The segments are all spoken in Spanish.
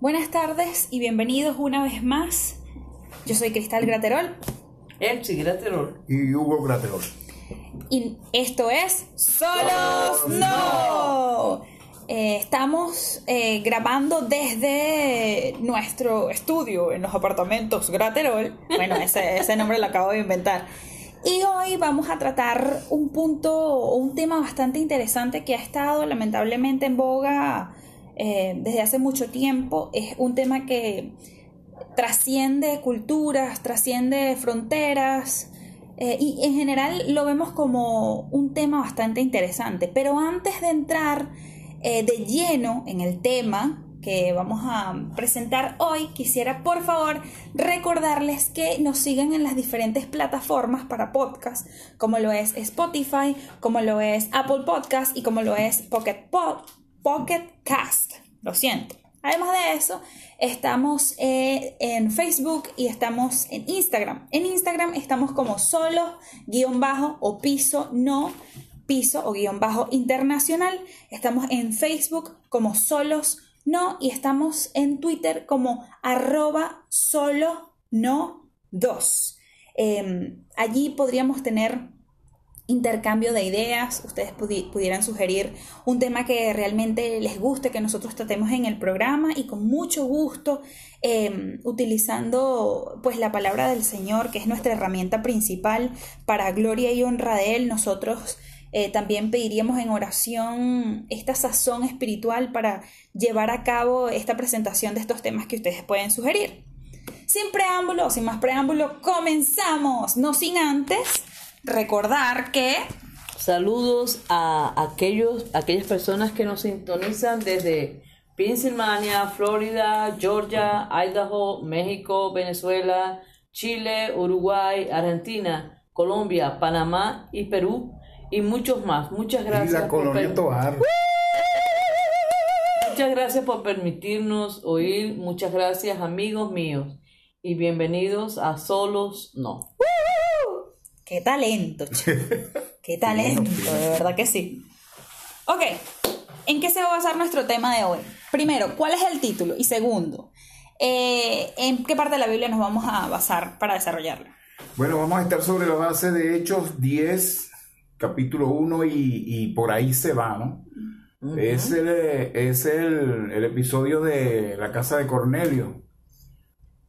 Buenas tardes y bienvenidos una vez más. Yo soy Cristal Graterol Elsie Graterol. y Hugo Graterol. y esto es Solos No. Eh, estamos eh, grabando desde nuestro estudio en los apartamentos Graterol. Bueno, ese, ese nombre lo acabo de inventar. Y hoy vamos a tratar un punto o un tema bastante interesante que ha estado lamentablemente en boga eh, desde hace mucho tiempo. Es un tema que trasciende culturas, trasciende fronteras eh, y en general lo vemos como un tema bastante interesante. Pero antes de entrar eh, de lleno en el tema que vamos a presentar hoy, quisiera por favor recordarles que nos sigan en las diferentes plataformas para podcast, como lo es Spotify, como lo es Apple Podcast y como lo es Pocket, Po- Pocket Cast. Lo siento. Además de eso, estamos eh, en Facebook y estamos en Instagram. En Instagram estamos como solo, guion bajo o piso no, piso o guion bajo internacional. Estamos en Facebook como solos no y estamos en Twitter como arroba solo no dos. Eh, allí podríamos tener intercambio de ideas, ustedes pudi- pudieran sugerir un tema que realmente les guste que nosotros tratemos en el programa y con mucho gusto eh, utilizando pues la palabra del Señor que es nuestra herramienta principal para gloria y honra de Él nosotros eh, también pediríamos en oración esta sazón espiritual para llevar a cabo esta presentación de estos temas que ustedes pueden sugerir. Sin preámbulo, sin más preámbulo, comenzamos, no sin antes recordar que Saludos a aquellos, aquellas personas que nos sintonizan desde Pensilvania, Florida, Georgia, Idaho, México, Venezuela, Chile, Uruguay, Argentina, Colombia, Panamá y Perú y muchos más. Muchas Y gracias. la por colonia Tobar. Muchas gracias por permitirnos oír. Muchas gracias, amigos míos. Y bienvenidos a Solos No. Qué talento, chico. qué talento, de verdad que sí. Ok, ¿en qué se va a basar nuestro tema de hoy? Primero, ¿cuál es el título? Y segundo, eh, ¿en qué parte de la Biblia nos vamos a basar para desarrollarlo? Bueno, vamos a estar sobre la base de Hechos 10, capítulo 1 y, y por ahí se va, ¿no? Es, el, es el, el episodio de la casa de Cornelio.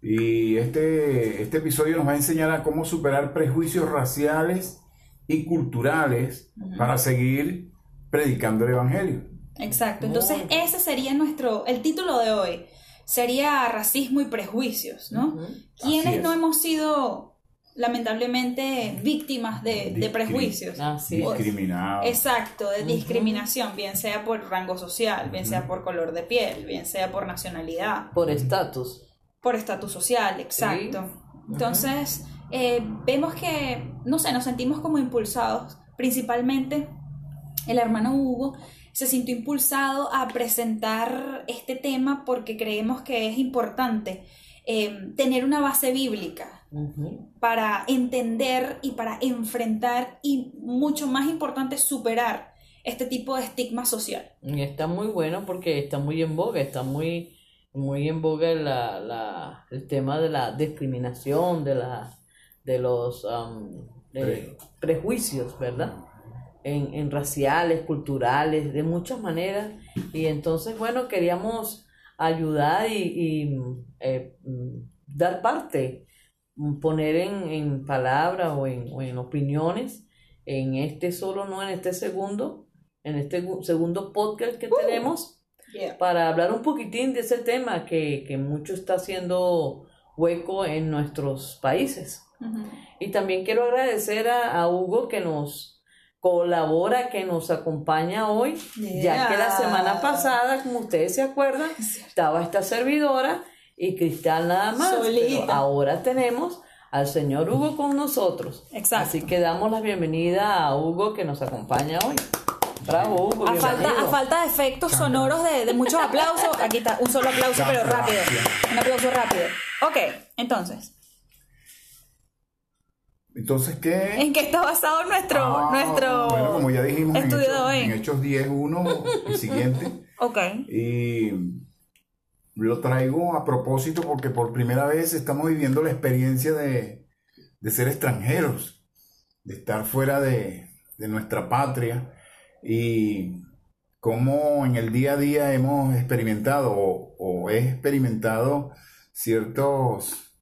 Y este, este episodio nos va a enseñar a cómo superar prejuicios raciales y culturales para seguir predicando el Evangelio. Exacto, entonces ese sería nuestro, el título de hoy, sería racismo y prejuicios, ¿no? Ujú. ¿Quiénes Así es. no hemos sido lamentablemente víctimas de, de prejuicios? Así es. Discriminado. Exacto, de discriminación, bien sea por rango social, bien sea por color de piel, bien sea por nacionalidad, Por estatus. Por estatus social, exacto. Entonces, eh, vemos que, no sé, nos sentimos como impulsados, principalmente el hermano Hugo se sintió impulsado a presentar este tema porque creemos que es importante eh, tener una base bíblica para entender y para enfrentar y mucho más importante superar este tipo de estigma social. Y está muy bueno porque está muy en boga, está muy, muy en boga la, la, el tema de la discriminación, de, la, de los de prejuicios, ¿verdad? En, en raciales, culturales, de muchas maneras. Y entonces, bueno, queríamos ayudar y, y, eh, dar parte, poner en, en palabras o en, o en opiniones en este solo, no en este segundo, en este gu- segundo podcast que tenemos para hablar un poquitín de ese tema que, que mucho está haciendo hueco en nuestros países. Ujú. Y también quiero agradecer a, a Hugo que nos colabora, que nos acompaña hoy, ya que la Yeah. semana pasada, como ustedes se acuerdan, estaba esta servidora y Cristal nada más. Solita. Pero ahora tenemos al señor Hugo con nosotros. Exacto. Así que damos la bienvenida a Hugo que nos acompaña hoy. Bravo, Hugo. A falta, a falta de efectos sonoros de, de muchos aplausos, aquí está, un solo aplauso, pero rápido. Un aplauso rápido. Ok, entonces, Entonces, ¿qué? ¿en qué está basado nuestro, Ah, nuestro bueno, como ya dijimos en estudio de Hechos, hoy? en Hechos 10, 1 y siguiente. Ok, Y lo traigo a propósito porque por primera vez estamos viviendo la experiencia de, de ser extranjeros, de estar fuera de, de nuestra patria y cómo en el día a día hemos experimentado o, o he experimentado ciertos,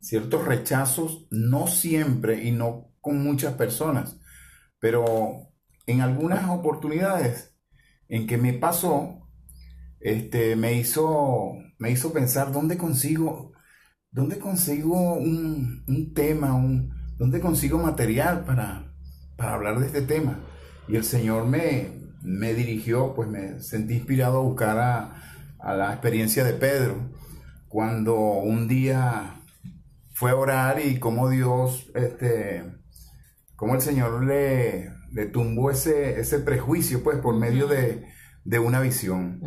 ciertos rechazos, no siempre y no con muchas personas, pero en algunas oportunidades en que me pasó, este, me hizo, me hizo pensar dónde consigo, dónde consigo un, un tema, un, dónde consigo material para, para hablar de este tema. Y el Señor me, me dirigió, pues me sentí inspirado a buscar a, a la experiencia de Pedro, cuando un día fue a orar y cómo Dios, este, cómo el Señor le, le tumbó ese, ese prejuicio, pues, por medio de, de una visión.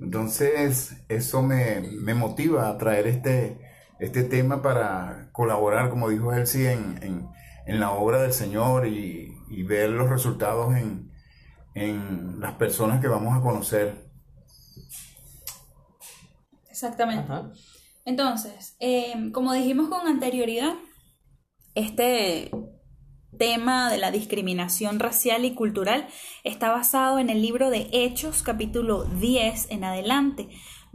Entonces, eso me, me motiva a traer este, este tema para colaborar, como dijo Elsie, en, en, en la obra del Señor y, y ver los resultados en, en las personas que vamos a conocer. Exactamente. Ajá. Entonces, eh, como dijimos con anterioridad, este tema de la discriminación racial y cultural está basado en el libro de Hechos, capítulo 10 en adelante,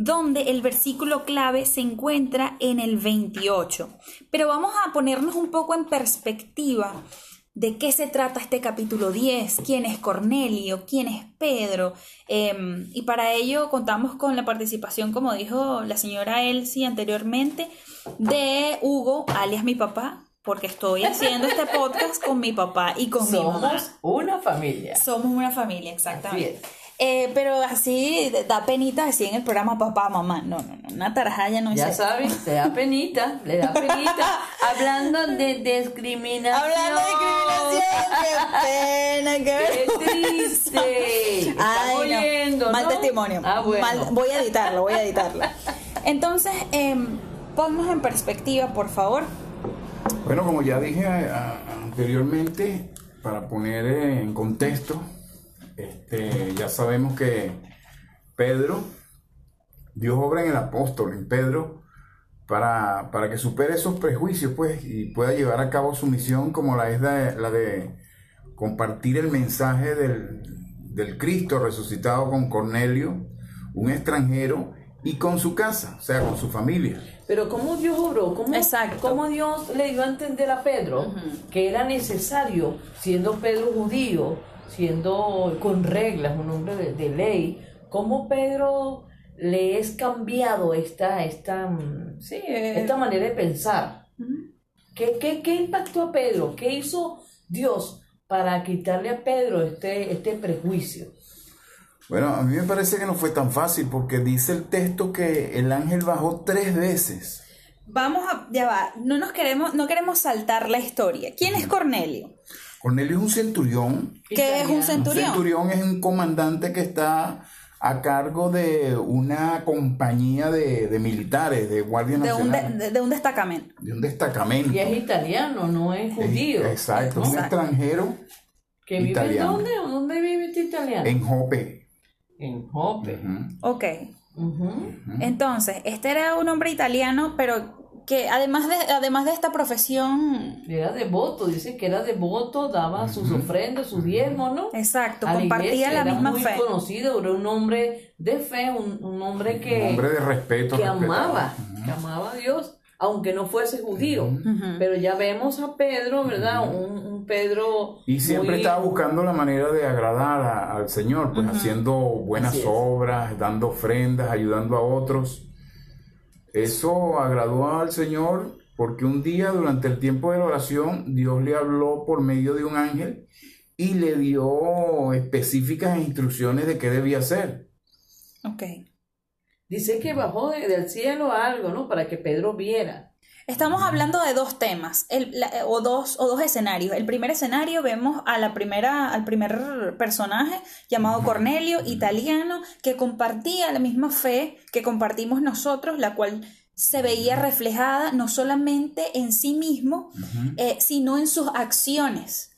donde el versículo clave se encuentra en el 28. Pero vamos a ponernos un poco en perspectiva de qué se trata este capítulo 10, quién es Cornelio, quién es Pedro. Eh, y para ello contamos con la participación, como dijo la señora Elsie anteriormente, de Hugo, alias mi papá, porque estoy haciendo este podcast con mi papá y con mi mamá. Somos una familia. Somos una familia, exactamente. Así es. Eh, pero así da penita así en el programa papá, mamá. No, no, no, una tarajaya no Ya es sabes, le da penita, le da penita. Hablando de discriminación. Hablando de discriminación, qué pena, qué ¡Qué triste! Ay, no. oyendo, Mal ¿no? testimonio. Ah, bueno. Mal- voy a editarlo, voy a editarlo. Entonces, em, ponnos en perspectiva, por favor. Bueno, como ya dije a- anteriormente, para poner en contexto, este, ya sabemos que Pedro, Dios obra en el apóstol, en Pedro, para, para que supere esos prejuicios, pues, y pueda llevar a cabo su misión como la es de, la de compartir el mensaje del, del Cristo resucitado con Cornelio, un extranjero, y con su casa, o sea, con su familia. Pero cómo Dios obró, cómo, Exacto. cómo Dios le dio a entender a Pedro que era necesario, siendo Pedro judío, siendo con reglas, un hombre de, de ley, cómo Pedro le es cambiado esta, esta, mm, Sí, esta manera de pensar. ¿Qué, qué, qué impactó a Pedro? ¿Qué hizo Dios para quitarle a Pedro este, este prejuicio? Bueno, a mí me parece que no fue tan fácil porque dice el texto que el ángel bajó tres veces. Vamos a, ya va, no nos queremos, no queremos saltar la historia. ¿Quién es Cornelio? Cornelio es un centurión. ¿Qué es un Italiano. Un centurión? centurión es un comandante que está a cargo de una compañía de, de militares, de Guardia De un, Nacional, de, de un destacamento. de un destacamento. Y es italiano, no es judío. Exacto, ¿no? un extranjero ¿Que vive italiano. en dónde? ¿Dónde vive este italiano? en Jope. En Jope. Ujú. Ok. Entonces, este era un hombre italiano, pero que además de, además de esta profesión, Era devoto, dice que era devoto, daba sus ofrendas, sus diezmos, ¿no? exacto, A la compartía iglesia, la era misma muy fe. conocido, era un hombre de fe, un, un hombre que, Un hombre de respeto. que respetado. amaba, que amaba a Dios, aunque no fuese judío. Pero ya vemos a Pedro, ¿verdad? Un, un Pedro. Y siempre muy- estaba buscando la manera de agradar a- al Señor, pues haciendo buenas obras, dando ofrendas, ayudando a otros. Eso agradó al Señor porque un día durante el tiempo de la oración Dios le habló por medio de un ángel y le dio específicas instrucciones de qué debía hacer. Ok. Dice que bajó de- del cielo algo, ¿no? Para que Pedro viera. Estamos hablando de dos temas, el- la- o, dos, o dos escenarios. El primer escenario vemos a la primera, al primer personaje llamado Cornelio, italiano, que compartía la misma fe que compartimos nosotros, la cual se veía reflejada no solamente en sí mismo, eh, sino en sus acciones.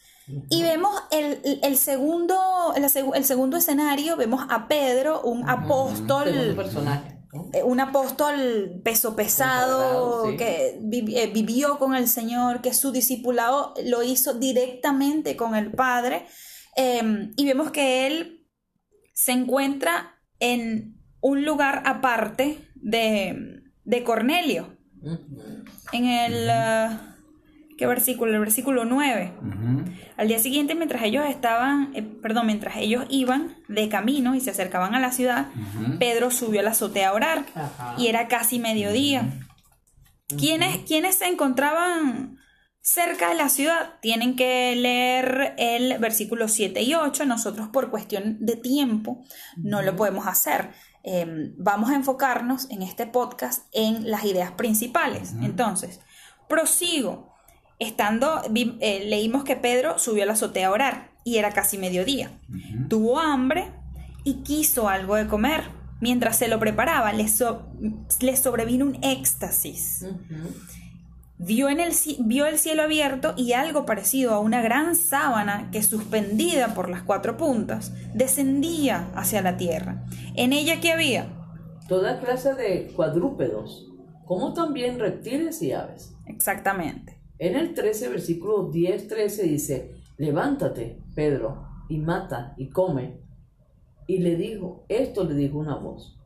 Y vemos el, el segundo, el, seg- el segundo escenario, vemos a Pedro, un apóstol Segundo personaje. Eh, un apóstol peso pesado, sí. que eh, vivió con el Señor, que su discipulado lo hizo directamente con el Padre. eh, y vemos que él se encuentra en un lugar aparte de, de Cornelio. En el... ah, ¿Qué versículo? El versículo 9. Ujú. Al día siguiente, mientras ellos estaban, eh, perdón, mientras ellos iban de camino y se acercaban a la ciudad. Pedro subió a la azotea a orar Ajá. y era casi mediodía. ¿Quiénes, quiénes se encontraban cerca de la ciudad? Tienen que leer el versículo 7 y 8. Nosotros por cuestión de tiempo no lo podemos hacer. Eh, vamos a enfocarnos en este podcast en las ideas principales. Entonces, prosigo. Estando, vi- eh, leímos que Pedro subió a la azotea a orar y era casi mediodía. Tuvo hambre y quiso algo de comer. Mientras se lo preparaba, le, so- le sobrevino un éxtasis. Vio, en el, vio el cielo abierto y algo parecido a una gran sábana que suspendida por las cuatro puntas descendía hacia la tierra. En ella que había Toda clase de cuadrúpedos, como también reptiles y aves. exactamente. En el 13, versículo 10, 13 dice, levántate, Pedro, y mata y come. Y le dijo, esto le dijo una voz.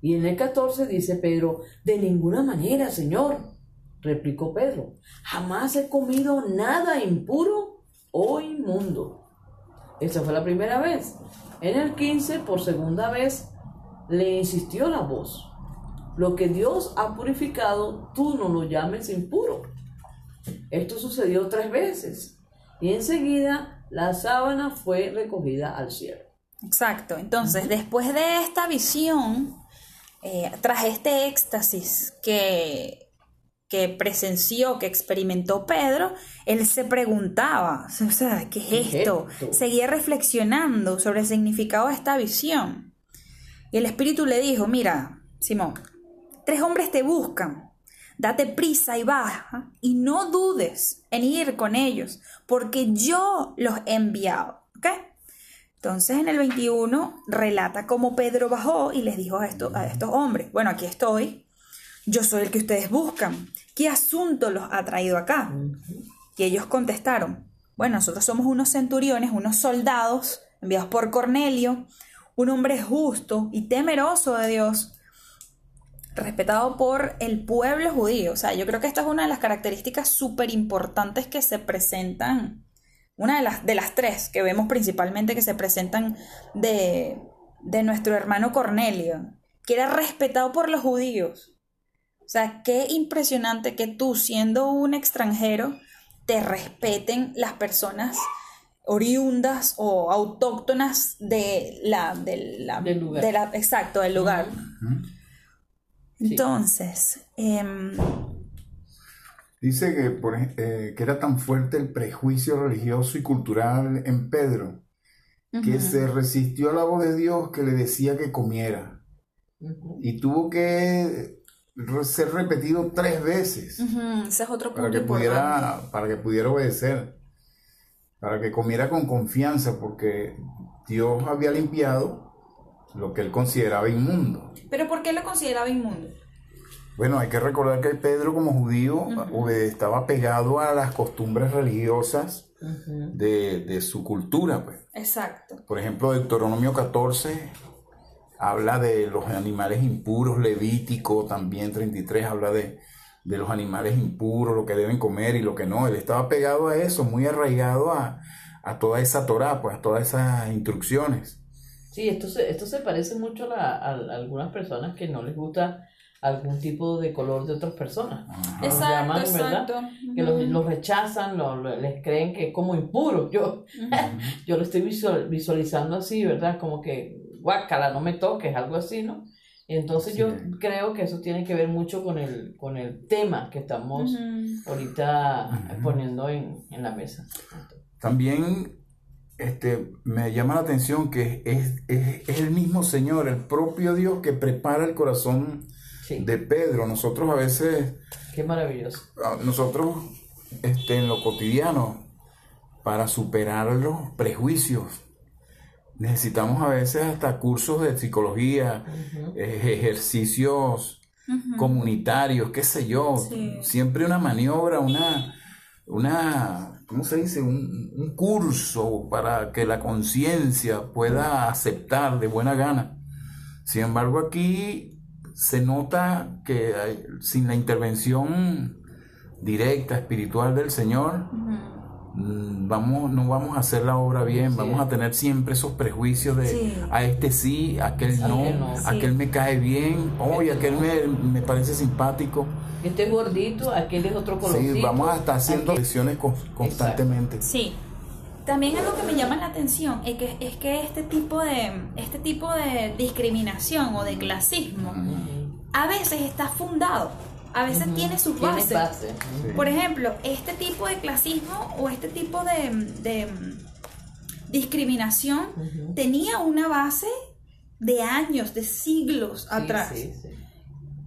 Y en el 14 dice Pedro, de ninguna manera, Señor, replicó Pedro, jamás he comido nada impuro o inmundo. Esa fue la primera vez. En el 15, por segunda vez, le insistió la voz. Lo que Dios ha purificado, tú no lo llames impuro. Esto sucedió tres veces. Y enseguida la sábana fue recogida al cielo. Exacto. Entonces, después de esta visión, eh, tras este éxtasis que, que presenció, que experimentó Pedro, él se preguntaba, o sea, ¿qué es ¿Qué es esto? esto? Seguía reflexionando sobre el significado de esta visión. Y el Espíritu le dijo, mira, Simón, tres hombres te buscan. Date prisa y baja y no dudes en ir con ellos, porque yo los he enviado. ¿Ok? Entonces en el 21 relata cómo Pedro bajó y les dijo a, esto- a estos hombres, bueno, aquí estoy, yo soy el que ustedes buscan, ¿qué asunto los ha traído acá? Y ellos contestaron, bueno, nosotros somos unos centuriones, unos soldados enviados por Cornelio, un hombre justo y temeroso de Dios, respetado por el pueblo judío. O sea, yo creo que esta es una de las características súper importantes que se presentan, una de las, de las tres que vemos principalmente que se presentan de, de nuestro hermano Cornelio, que era respetado por los judíos. O sea, qué impresionante que tú, siendo un extranjero, te respeten las personas oriundas o autóctonas de la, de la, Del lugar. de la- exacto, del lugar. Sí. Entonces, em, Dice que, por eh, que era tan fuerte el prejuicio religioso y cultural en Pedro que se resistió a la voz de Dios que le decía que comiera y tuvo que ser repetido tres veces ese es otro para punto que importante. pudiera para que pudiera obedecer para que comiera con confianza porque Dios había limpiado lo que él consideraba inmundo Pero ¿por qué lo consideraba inmundo? Bueno, hay que recordar que Pedro como judío obede- estaba pegado a las costumbres religiosas de, de su cultura. Pues. Exacto. Por ejemplo, Deuteronomio 14 habla de los animales impuros, Levítico también 33 habla de, de los animales impuros, lo que deben comer y lo que no. Él estaba pegado a eso, muy arraigado a, a toda esa Torah, pues a todas esas instrucciones. Sí, esto se, esto se parece mucho a, la- a- a algunas personas que no les gusta algún tipo de color de otras personas. Los Exacto, llaman, exacto. ¿verdad? Que los, los rechazan, lo- lo- les creen que es como impuro. Yo, yo lo estoy visual- visualizando así, ¿verdad? Como que, guácala, no me toques, algo así, ¿no? Y entonces yo Sí. creo que eso tiene que ver mucho con el, con el tema que estamos ahorita poniendo en, en la mesa. También este, me llama la atención que es, es- es el mismo Señor, el propio Dios que prepara el corazón Sí, de Pedro. Nosotros a veces, qué maravilloso. a- nosotros este, en lo cotidiano, para superar los prejuicios, necesitamos a veces hasta cursos de psicología, eh, ejercicios comunitarios, qué sé yo, siempre una maniobra, una, una, ¿cómo se dice? Un, un curso para que la conciencia pueda aceptar de buena gana. Sin embargo, aquí se nota que sin la intervención directa, espiritual del Señor, vamos, no vamos a hacer la obra bien, vamos a tener siempre esos prejuicios de a este sí, a aquel no, a aquel me cae bien, hoy aquel me, me, parece simpático. Este es gordito, aquel es otro colorcito. Sí, vamos a estar haciendo lecciones constantemente. Sí. También algo que me llama la atención es que, es que este tipo de este tipo de discriminación o de clasismo a veces está fundado a veces tiene sus bases. Por ejemplo, este tipo de clasismo o este tipo de, discriminación tenía una base de años, de siglos atrás,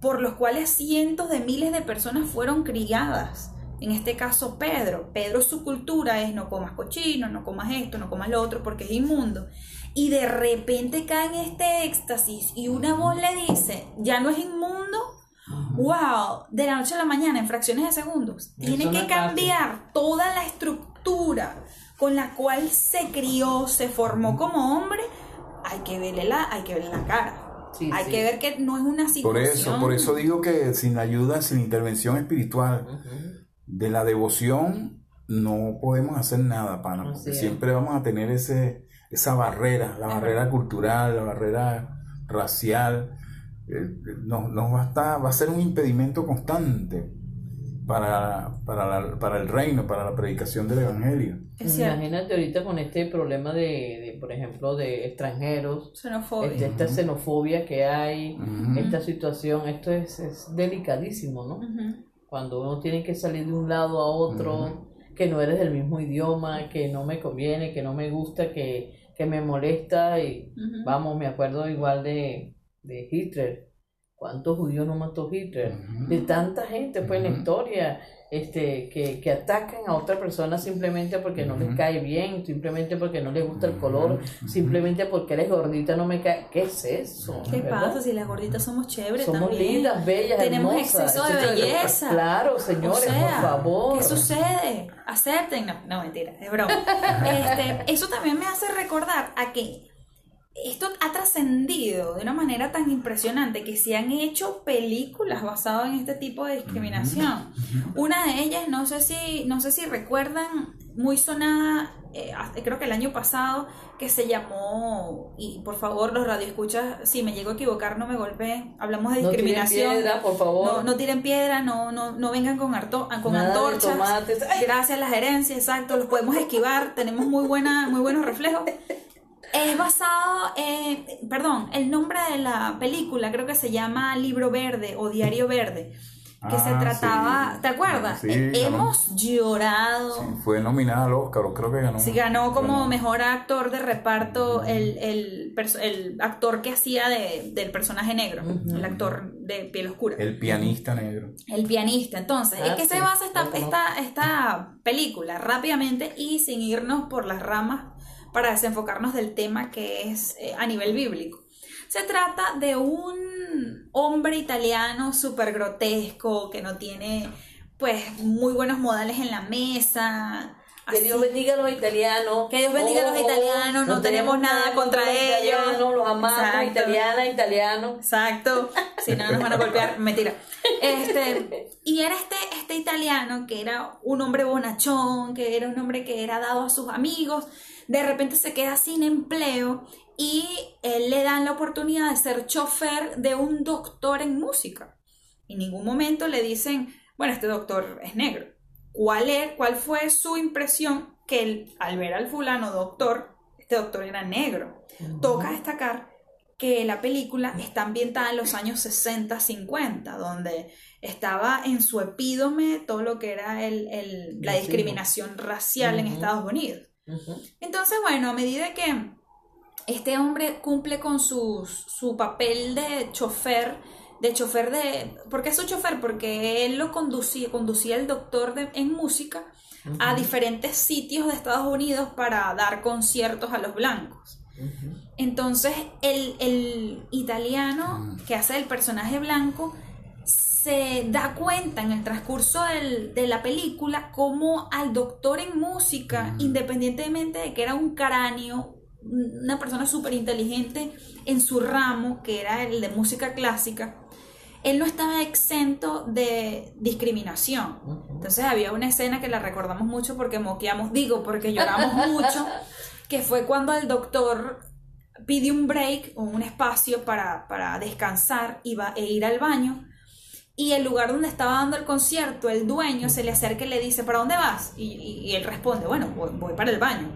por los cuales cientos de miles de personas fueron criadas. En este caso, Pedro. Pedro, su cultura es no comas cochino, no comas esto, no comas lo otro, porque es inmundo. Y de repente cae en este éxtasis y una voz le dice, ya no es inmundo, wow, de la noche a la mañana, en fracciones de segundos, tiene que cambiar toda la estructura con la cual se crió, se formó como hombre, hay que verle la, hay que verle la cara. Hay que ver que no es una situación. Por eso, por eso digo que sin ayuda, sin intervención espiritual de la devoción, no podemos hacer nada, pana, porque siempre vamos a tener ese, esa barrera, la barrera cultural, la barrera racial, eh, nos, nos va, a va a ser un impedimento constante para, para, el reino, para la predicación del Evangelio. Imagínate ahorita con este problema de, por ejemplo, de extranjeros, xenofobia. esta xenofobia que hay, esta situación, esto es, delicadísimo, ¿no? Cuando uno tiene que salir de un lado a otro, que no eres del mismo idioma, que no me conviene, que no me gusta, que, que me molesta, y vamos, me acuerdo igual de de Hitler. ¿Cuántos judíos no mató Hitler? De tanta gente, pues, en la historia, este, que, que atacan a otra persona simplemente porque no les cae bien, simplemente porque no les gusta el color, simplemente porque eres gordita no me cae. ¿Qué es eso? ¿Qué pasa si las gorditas somos chéveres somos lindas, bellas, Tenemos exceso de belleza. Claro, señores, por favor. ¿Qué sucede? Acepten. No, no mentira, es broma. este, eso también me hace recordar a que esto ha trascendido de una manera tan impresionante que se han hecho películas basadas en este tipo de discriminación. Una de ellas, no sé si, no sé si recuerdan, muy sonada, eh, creo que el año pasado, que se llamó, y por favor los radioescuchas, si me llego a equivocar, no me golpeen, hablamos de discriminación. No tiren piedra, por favor. No, tiren piedra, no, no, no vengan con, con antorchas. Gracias a la gerencia, exacto, los podemos esquivar, tenemos muy, buena, muy buenos reflejos. Es basado, en, perdón, el nombre de la película creo que se llama Libro Verde o Diario Verde, que se ah, trataba, ¿te acuerdas? Hemos llorado. fue nominada al Oscar, creo que ganó. Sí, ganó como mejor actor de reparto el, el, el actor que hacía de, del personaje negro, el actor de piel oscura. El pianista negro. El pianista, entonces, ¿en qué se ah, basa esta, esta, esta película? Rápidamente y sin irnos por las ramas para desenfocarnos del tema que es eh, a nivel bíblico. Se trata de un hombre italiano súper grotesco que no tiene pues muy buenos modales en la mesa. Que Dios bendiga a los italianos. Que Dios bendiga a los oh, italianos, no, tenemos nada contra ellos. No los amamos, italiana, italiano. Exacto. Si no, nos van a golpear, mentira. Este, y era este, este italiano que era un hombre bonachón, que era un hombre que era dado a sus amigos, de repente se queda sin empleo y él le dan la oportunidad de ser chofer de un doctor en música. En ningún momento le dicen, bueno, este doctor es negro. ¿Cuál, es, cuál fue su impresión? Que él, al ver al fulano doctor, este doctor era negro. Toca destacar que la película está ambientada en los años 60-50, donde estaba en su epídome todo lo que era el, la discriminación racial en Estados Unidos. Entonces, bueno, a medida que este hombre cumple con su, su papel de chofer, de chofer de... ¿Por qué es su chofer? Porque él lo conducía, conducía el doctor de, en música a diferentes sitios de Estados Unidos para dar conciertos a los blancos. Entonces, el, el italiano que hace el personaje blanco se da cuenta en el transcurso del- de la película cómo al doctor en música, independientemente de que era un cráneo, una persona súper inteligente en su ramo, que era el de música clásica, él no estaba exento de discriminación. Entonces había una escena que la recordamos mucho porque moqueamos, digo, porque lloramos mucho, que fue cuando el doctor pide un break o un espacio para, para descansar y va, e ir al baño. Y el lugar donde estaba dando el concierto, el dueño se le acerca y le dice, ¿para dónde vas? Y, y- y él responde, bueno, voy, voy para el baño.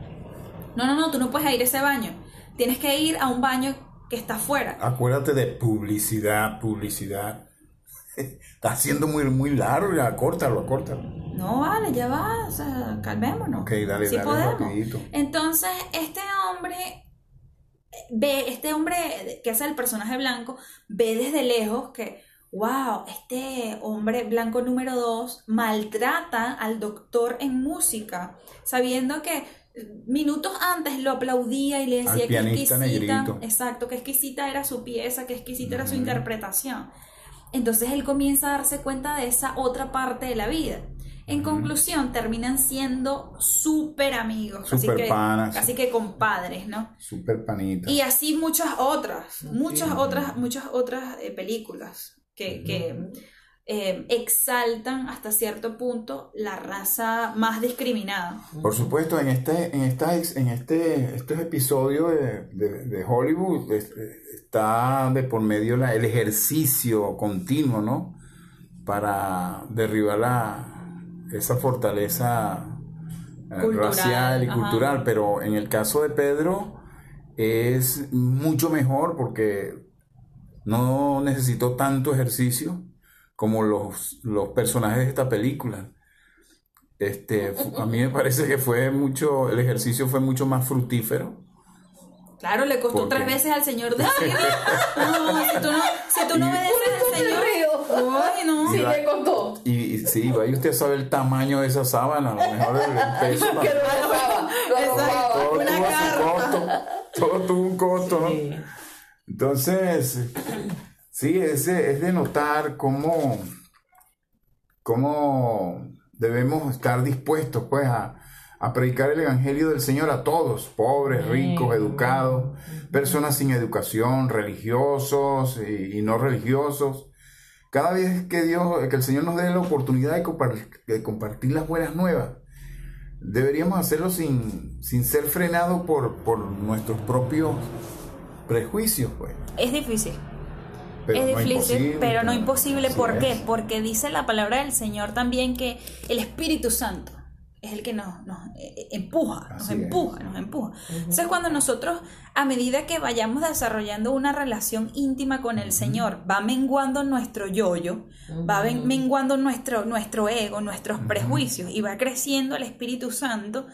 No, no, no, tú no puedes ir a ese baño. Tienes que ir a un baño que está afuera. Acuérdate de publicidad, publicidad. Está siendo muy, muy largo, ya, córtalo, córtalo. No, vale, ya va, o sea, calmémonos. Ok, dale, Sí dale podemos. rapidito. Entonces, este hombre ve, este hombre que hace el personaje blanco, ve desde lejos que, wow, este hombre blanco número dos maltrata al doctor en música, sabiendo que minutos antes lo aplaudía y le decía Al que exquisita, negrito. exacto, que exquisita era su pieza, que exquisita era su interpretación. Entonces él comienza a darse cuenta de esa otra parte de la vida. En conclusión, terminan siendo súper amigos, Súper que, panas. casi que compadres, ¿no? Super panita. Y así muchas otras, muchas otras, muchas otras eh, películas que, que eh, exaltan hasta cierto punto la raza más discriminada. Por supuesto, en este, en esta, en este, estos episodios de, de- de Hollywood es- está de por medio la- el ejercicio continuo, ¿no? Para derribar la, esa fortaleza eh, Cultural, racial y ajá. cultural. Pero en el caso de Pedro es mucho mejor porque no necesitó tanto ejercicio como los, los personajes de esta película. Este, a mí me parece que fue mucho, el ejercicio fue mucho más fructífero. Claro, le costó tres veces al señor decir, no, si tú no, si tú no Y- obedeces al señor, ay, no. Sí, Iba- me contó. Y, y sí, ahí usted sabe el tamaño de esa sábana, a lo mejor el, peso. Que lo arrojaba, lo arrojaba. todo una tuvo garra. costo, todo tuvo un costo, ¿no? Entonces, sí, es de, es de notar cómo, cómo debemos estar dispuestos pues a, a predicar el Evangelio del Señor a todos, pobres, ricos, educados, personas sin educación, religiosos y, y no religiosos. Cada vez que Dios, que el Señor nos dé la oportunidad de compartir las buenas nuevas, deberíamos hacerlo sin, sin ser frenados por, por nuestros propios prejuicios, pues. Es difícil. Pero es no difícil, imposible, pero no imposible. Así ¿Por qué? Porque dice la palabra del Señor también que el Espíritu Santo es el que nos, nos eh, empuja, nos empuja, nos empuja. Entonces cuando nosotros, a medida que vayamos desarrollando una relación íntima con el Señor, va menguando nuestro yo-yo, va ven- menguando nuestro, nuestro ego, nuestros prejuicios y va creciendo el Espíritu Santo,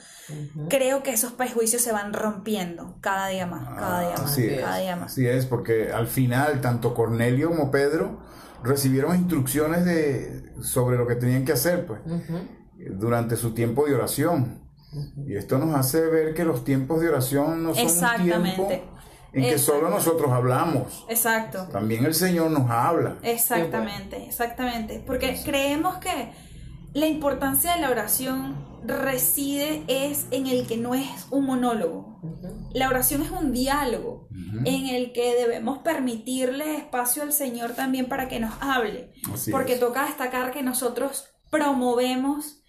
creo que esos prejuicios se van rompiendo cada día más, cada día más, Así es, cada día más. así es, porque al final tanto Cornelio como Pedro recibieron instrucciones de, sobre lo que tenían que hacer, pues, durante su tiempo de oración. Y esto nos hace ver que los tiempos de oración no son un Exactamente. tiempo en que solo nosotros hablamos. Exacto. También el Señor nos habla. Exactamente, exactamente. Porque creemos que la importancia de la oración reside es en el que no es un monólogo. La oración es un diálogo en el que debemos permitirle espacio al Señor también para que nos hable. Así Porque es. toca destacar que nosotros promovemos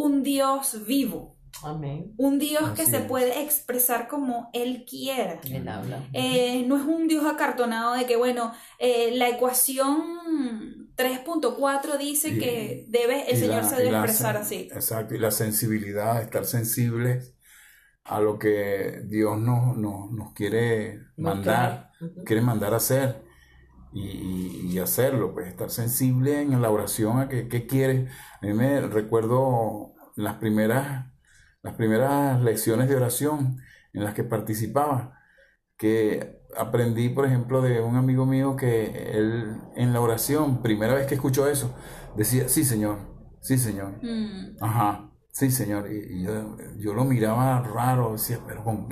un Dios vivo, Amén. un Dios que se es. puede expresar como Él quiera. Él habla. Eh, no es un Dios acartonado de que, bueno, eh, la ecuación 3.4 dice Y- que debe, el Señor la- se debe la expresar así. Exacto, y la sensibilidad, estar sensibles a lo que Dios nos, nos, nos quiere mandar, quiere mandar a hacer y, hacerlo, pues estar sensible en la oración a que, qué quiere. A mí me recuerdo las primeras, las primeras lecciones de oración en las que participaba, que aprendí, por ejemplo, de un amigo mío que él en la oración, primera vez que escuchó eso, decía, sí, Señor, sí, Señor. Mm, Ajá, Sí, señor. Y, yo, yo, lo miraba raro, decía, pero ¿con,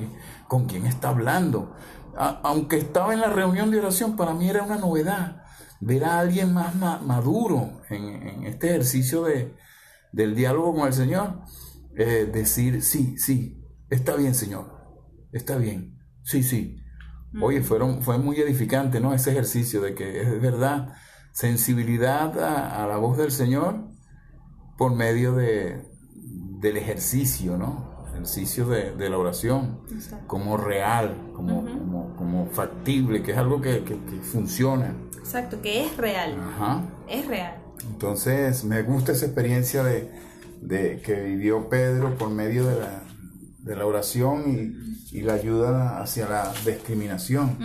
¿con quién está hablando? Aunque estaba en la reunión de oración, para mí era una novedad ver a alguien más maduro en, este ejercicio de, del diálogo con el Señor. Eh, decir, sí, sí, está bien, Señor, está bien, sí, sí. Oye, fueron, fue muy edificante, ¿no? Ese ejercicio de que es verdad, sensibilidad a, la voz del Señor por medio de, del ejercicio, ¿no? ejercicio de, la oración como real, como, como, factible, que es algo que, funciona. Exacto, que es real. Es real. Entonces, me gusta esa experiencia de, de que vivió Pedro por medio de la, de la oración y, y, la ayuda hacia la discriminación,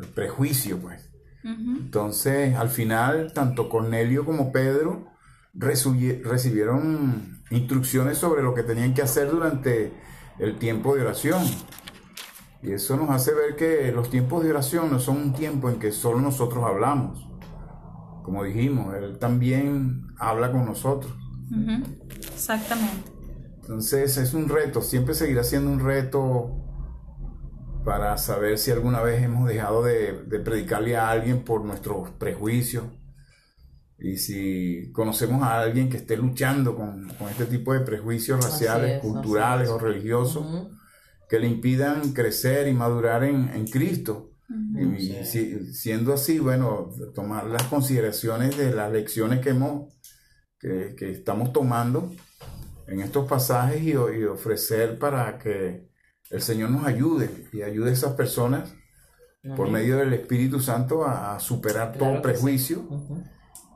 el prejuicio, pues. Entonces, al final, tanto Cornelio como Pedro recibieron instrucciones sobre lo que tenían que hacer durante el tiempo de oración. Y eso nos hace ver que los tiempos de oración no son un tiempo en que solo nosotros hablamos. Como dijimos, Él también habla con nosotros. Exactamente. Entonces es un reto, siempre seguirá siendo un reto para saber si alguna vez hemos dejado de, de predicarle a alguien por nuestros prejuicios y si conocemos a alguien que esté luchando con, este tipo de prejuicios raciales, culturales o religiosos, que le impidan crecer y madurar en, Cristo. Y, siendo así, bueno, tomar las consideraciones de las lecciones que hemos, que, estamos tomando en estos pasajes y, ofrecer para que el Señor nos ayude y ayude a esas personas por medio del Espíritu Santo a, superar todo prejuicio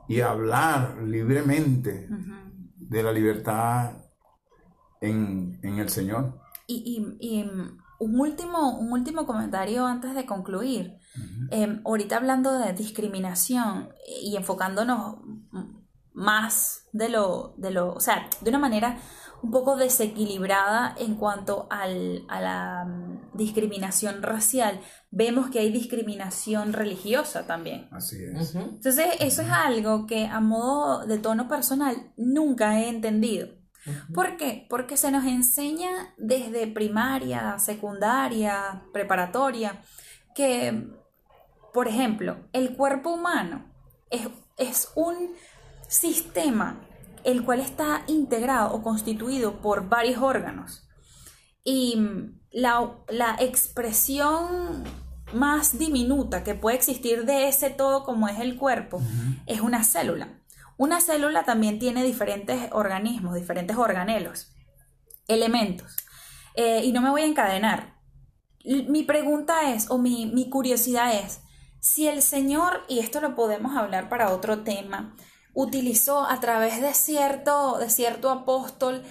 y hablar libremente de la libertad en, el Señor. Y, un, último, un último comentario antes de concluir. Em, ahorita hablando de discriminación y enfocándonos más de lo, de lo, o sea, de una manera un poco desequilibrada en cuanto al, a la mm, discriminación racial. Vemos que hay discriminación religiosa también. Así es. Entonces, eso es algo que a modo de tono personal nunca he entendido. ¿Por qué? Porque se nos enseña desde primaria, secundaria, preparatoria, que, por ejemplo, el cuerpo humano es, es un sistema el cual está integrado o constituido por varios órganos. Y la, expresión más diminuta que puede existir de ese todo como es el cuerpo es una célula. Una célula también tiene diferentes organismos, diferentes organelos, elementos. Eh, y no me voy a encadenar. Mi pregunta es, o mi, curiosidad es, si el Señor, y esto lo podemos hablar para otro tema, utilizó a través de cierto, de cierto apóstol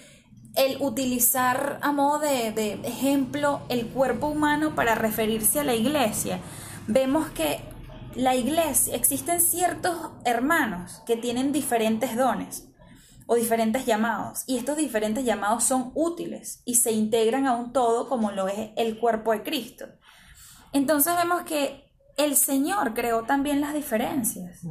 el utilizar a modo de, ejemplo el cuerpo humano para referirse a la iglesia. Vemos que la iglesia, existen ciertos hermanos que tienen diferentes dones o diferentes llamados y estos diferentes llamados son útiles y se integran a un todo como lo es el cuerpo de Cristo. Entonces vemos que el Señor creó también las diferencias.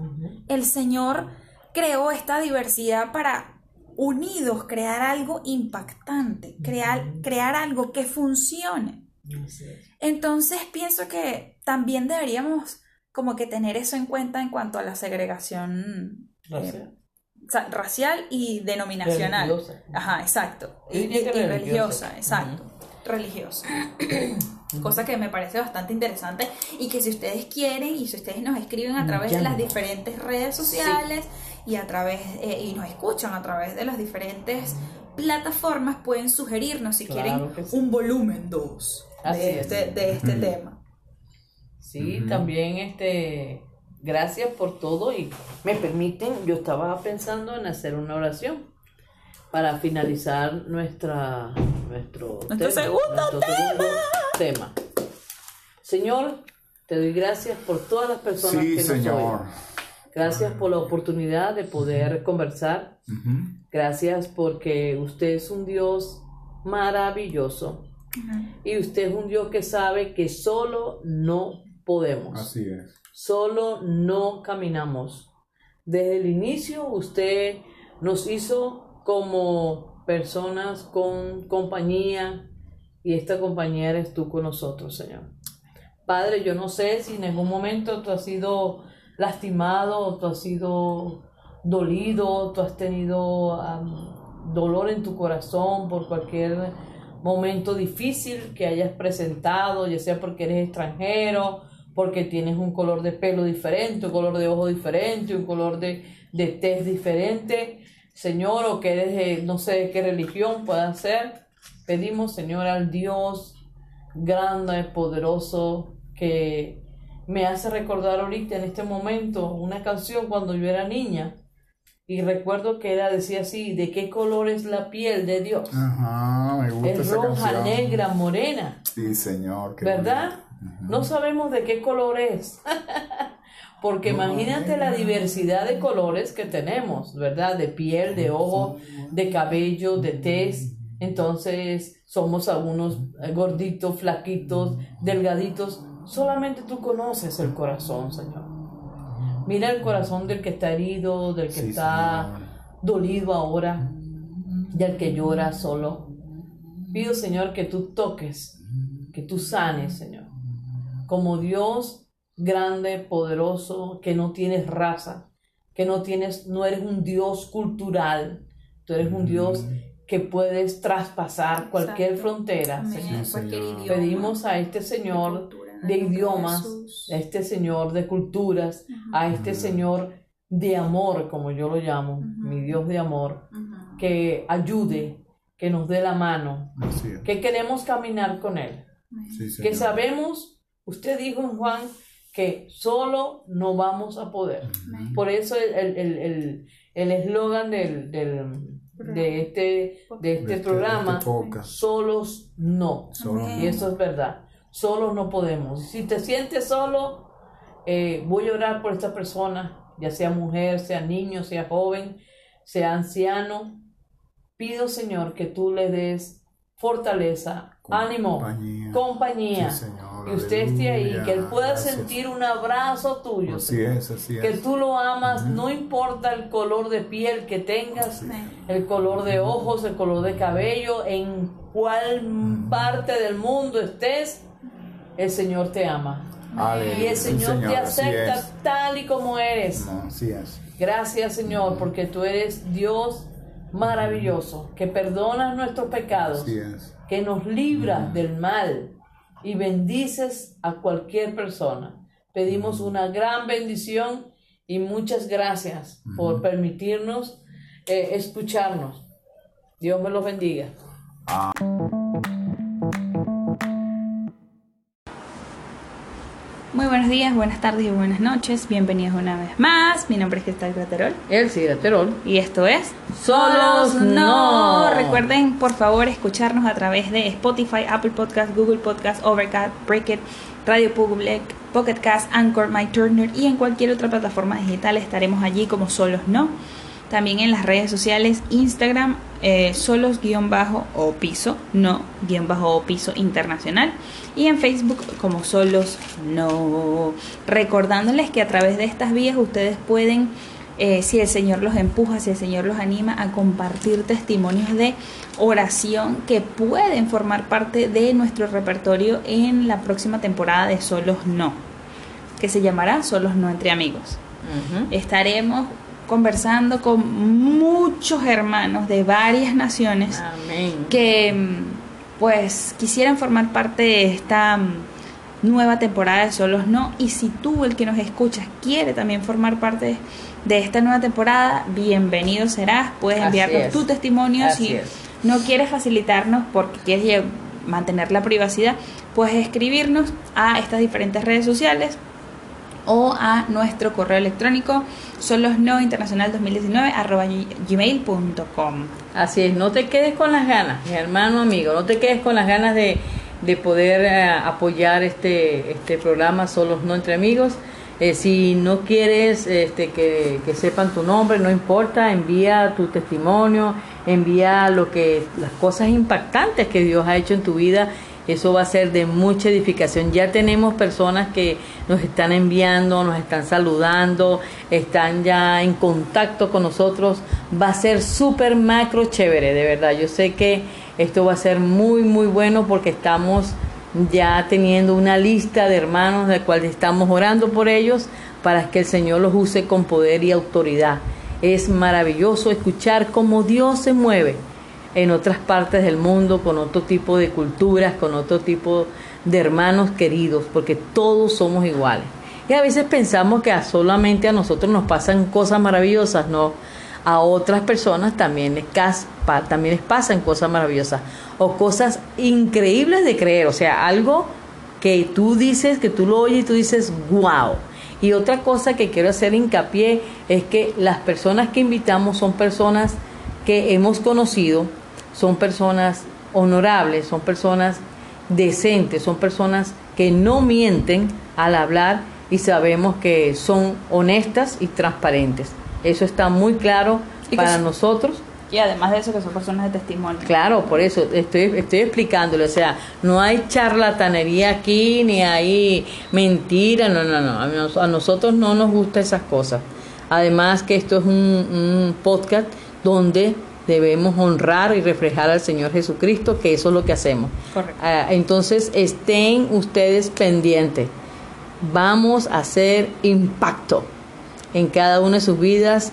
El Señor creó esta diversidad para unidos crear algo impactante, crear, crear algo que funcione. Entonces pienso que también deberíamos como que tener eso en cuenta en cuanto a la segregación eh, racial, y denominacional. Religiosa. Ajá, exacto. Y, religiosa. exacto. Religiosa. Cosa que me parece bastante interesante y que si ustedes quieren y si ustedes nos escriben a través de las diferentes redes sociales, y a través eh, y nos escuchan a través de las diferentes plataformas pueden sugerirnos si quieren un volumen 2 de este, de este tema. Sí, también este gracias por todo y me permiten, yo estaba pensando en hacer una oración para finalizar nuestra nuestro, segundo, tema. Señor, te doy gracias por todas las personas que nos señor. Gracias por la oportunidad de poder conversar. Gracias porque usted es un Dios maravilloso. Y usted es un Dios que sabe que solo no podemos. Así es. Solo no caminamos. Desde el inicio usted nos hizo como personas con compañía y esta compañía eres tú con nosotros, Señor. Padre, yo no sé si en algún momento tú has sido lastimado, tú has sido dolido, tú has tenido dolor en tu corazón por cualquier momento difícil que hayas presentado, ya sea porque eres extranjero, porque tienes un color de pelo diferente, un color de ojo diferente, un color de, de tez diferente, Señor, o que eres de no sé qué religión pueda ser. Pedimos, Señor, al Dios grande, poderoso, que me hace recordar ahorita en este momento una canción cuando yo era niña y recuerdo que era, decía así, ¿de qué color es la piel de Dios? Ajá, me gusta Es roja, negra, morena. Sí, Señor. ¿Verdad? No sabemos de qué color es. Porque imagínate la diversidad de colores que tenemos, ¿verdad? De piel, de ojo, de cabello, de tez. Entonces somos algunos gorditos, flaquitos, delgaditos. Solamente tú conoces el corazón, Señor. Mira el corazón del que está herido, del que está dolido ahora, del que llora solo. Pido, Señor, que tú toques, que tú sanes, Señor. Como Dios grande, poderoso, que no tienes raza, que no tienes, no eres un Dios cultural, tú eres un Dios que puedes traspasar cualquier frontera. Pedimos a este Señor de idiomas, a este Señor de culturas, a este Señor de amor, como yo lo llamo, mi Dios de amor, que ayude, que nos dé la mano, que queremos caminar con Él, que sabemos, usted dijo en Juan, que solo no vamos a poder. Por eso el eslogan el, del, de este, de este, este programa, este solos no. Y eso es verdad solos no podemos. Si te sientes solo, eh, voy a orar por esta persona, ya sea mujer, sea niño, sea joven, sea anciano. Pido, Señor, que tú le des fortaleza, ánimo, compañía. Y usted esté ahí, que él pueda sentir un abrazo tuyo. Así es, así es. Que tú lo amas, no importa el color de piel que tengas, el color de ojos, el color de cabello, en cuál parte del mundo estés, el Señor te ama. y el Señor, te acepta tal y como eres. Gracias Señor, porque tú eres Dios maravilloso, que perdonas nuestros pecados, que nos libra del mal y bendices a cualquier persona. Pedimos una gran bendición y muchas gracias por permitirnos eh, escucharnos. Dios me los bendiga. Ah. Muy buenos días, buenas tardes y buenas noches. Bienvenidos una vez más. Mi nombre es Cristal Graterol. sí, Graterol. Y esto es Solos No. Recuerden, por favor, escucharnos a través de Spotify, Apple Podcast, Google Podcast, Overcast, Breakit, Radio Public, Pocket Cast, Anchor, My Turner y en cualquier otra plataforma digital estaremos allí como Solos No. También en las redes sociales, Instagram, eh, solos guion bajo o piso, no guion bajo o piso internacional. Y en Facebook como solos no. Recordándoles que a través de estas vías ustedes pueden, eh, si el Señor los empuja, si el Señor los anima a compartir testimonios de oración que pueden formar parte de nuestro repertorio en la próxima temporada de Solos No, que se llamará Solos No entre amigos. Estaremos conversando con muchos hermanos de varias naciones que mm, pues quisieran formar parte de esta mm, nueva temporada de Solos No. Y si tú el que nos escuchas quiere también formar parte de esta nueva temporada, bienvenido serás, puedes enviarnos tu testimonio si no quieres facilitarnos porque quieres mantener la privacidad, puedes escribirnos a estas diferentes redes sociales o a nuestro correo electrónico internacional 2019 arroba gmail.com. Así es, no te quedes con las ganas, mi hermano amigo, no te quedes con las ganas de, poder eh, apoyar este, este programa Solos No Entre Amigos. Eh, si no quieres este, que, que, sepan tu nombre, no importa, envía tu testimonio, envía lo que las cosas impactantes que Dios ha hecho en tu vida Eso va a ser de mucha edificación. Ya tenemos personas que nos están enviando, nos están saludando, están ya en contacto con nosotros. Va a ser súper macro chévere, de verdad. Yo sé que esto va a ser muy, muy bueno porque estamos ya teniendo una lista de hermanos de cuales estamos orando por ellos para que el Señor los use con poder y autoridad. Es maravilloso escuchar cómo Dios se mueve en otras partes del mundo, con otro tipo de culturas, con otro tipo de hermanos queridos, porque todos somos iguales. Y a veces pensamos que solamente a nosotros nos pasan cosas maravillosas, no. A otras personas también les, también les pasan cosas maravillosas o cosas increíbles de creer, o sea, algo que tú dices, que tú lo oyes y tú dices, wow. Y otra cosa que quiero hacer hincapié es que las personas que invitamos son personas que hemos conocido, son personas honorables, son personas decentes, son personas que no mienten al hablar y sabemos que son honestas y transparentes. Eso está muy claro para nosotros. Y además de eso que son personas de testimonio. Claro, por eso estoy, estoy explicándole, o sea, no hay charlatanería aquí, ni hay mentira, no, no, no, a nosotros no nos gustan esas cosas. Además que esto es un, un podcast donde debemos honrar y reflejar al Señor Jesucristo, que eso es lo que hacemos. Correcto. Ah, entonces, estén ustedes pendientes. Vamos a hacer impacto en cada una de sus vidas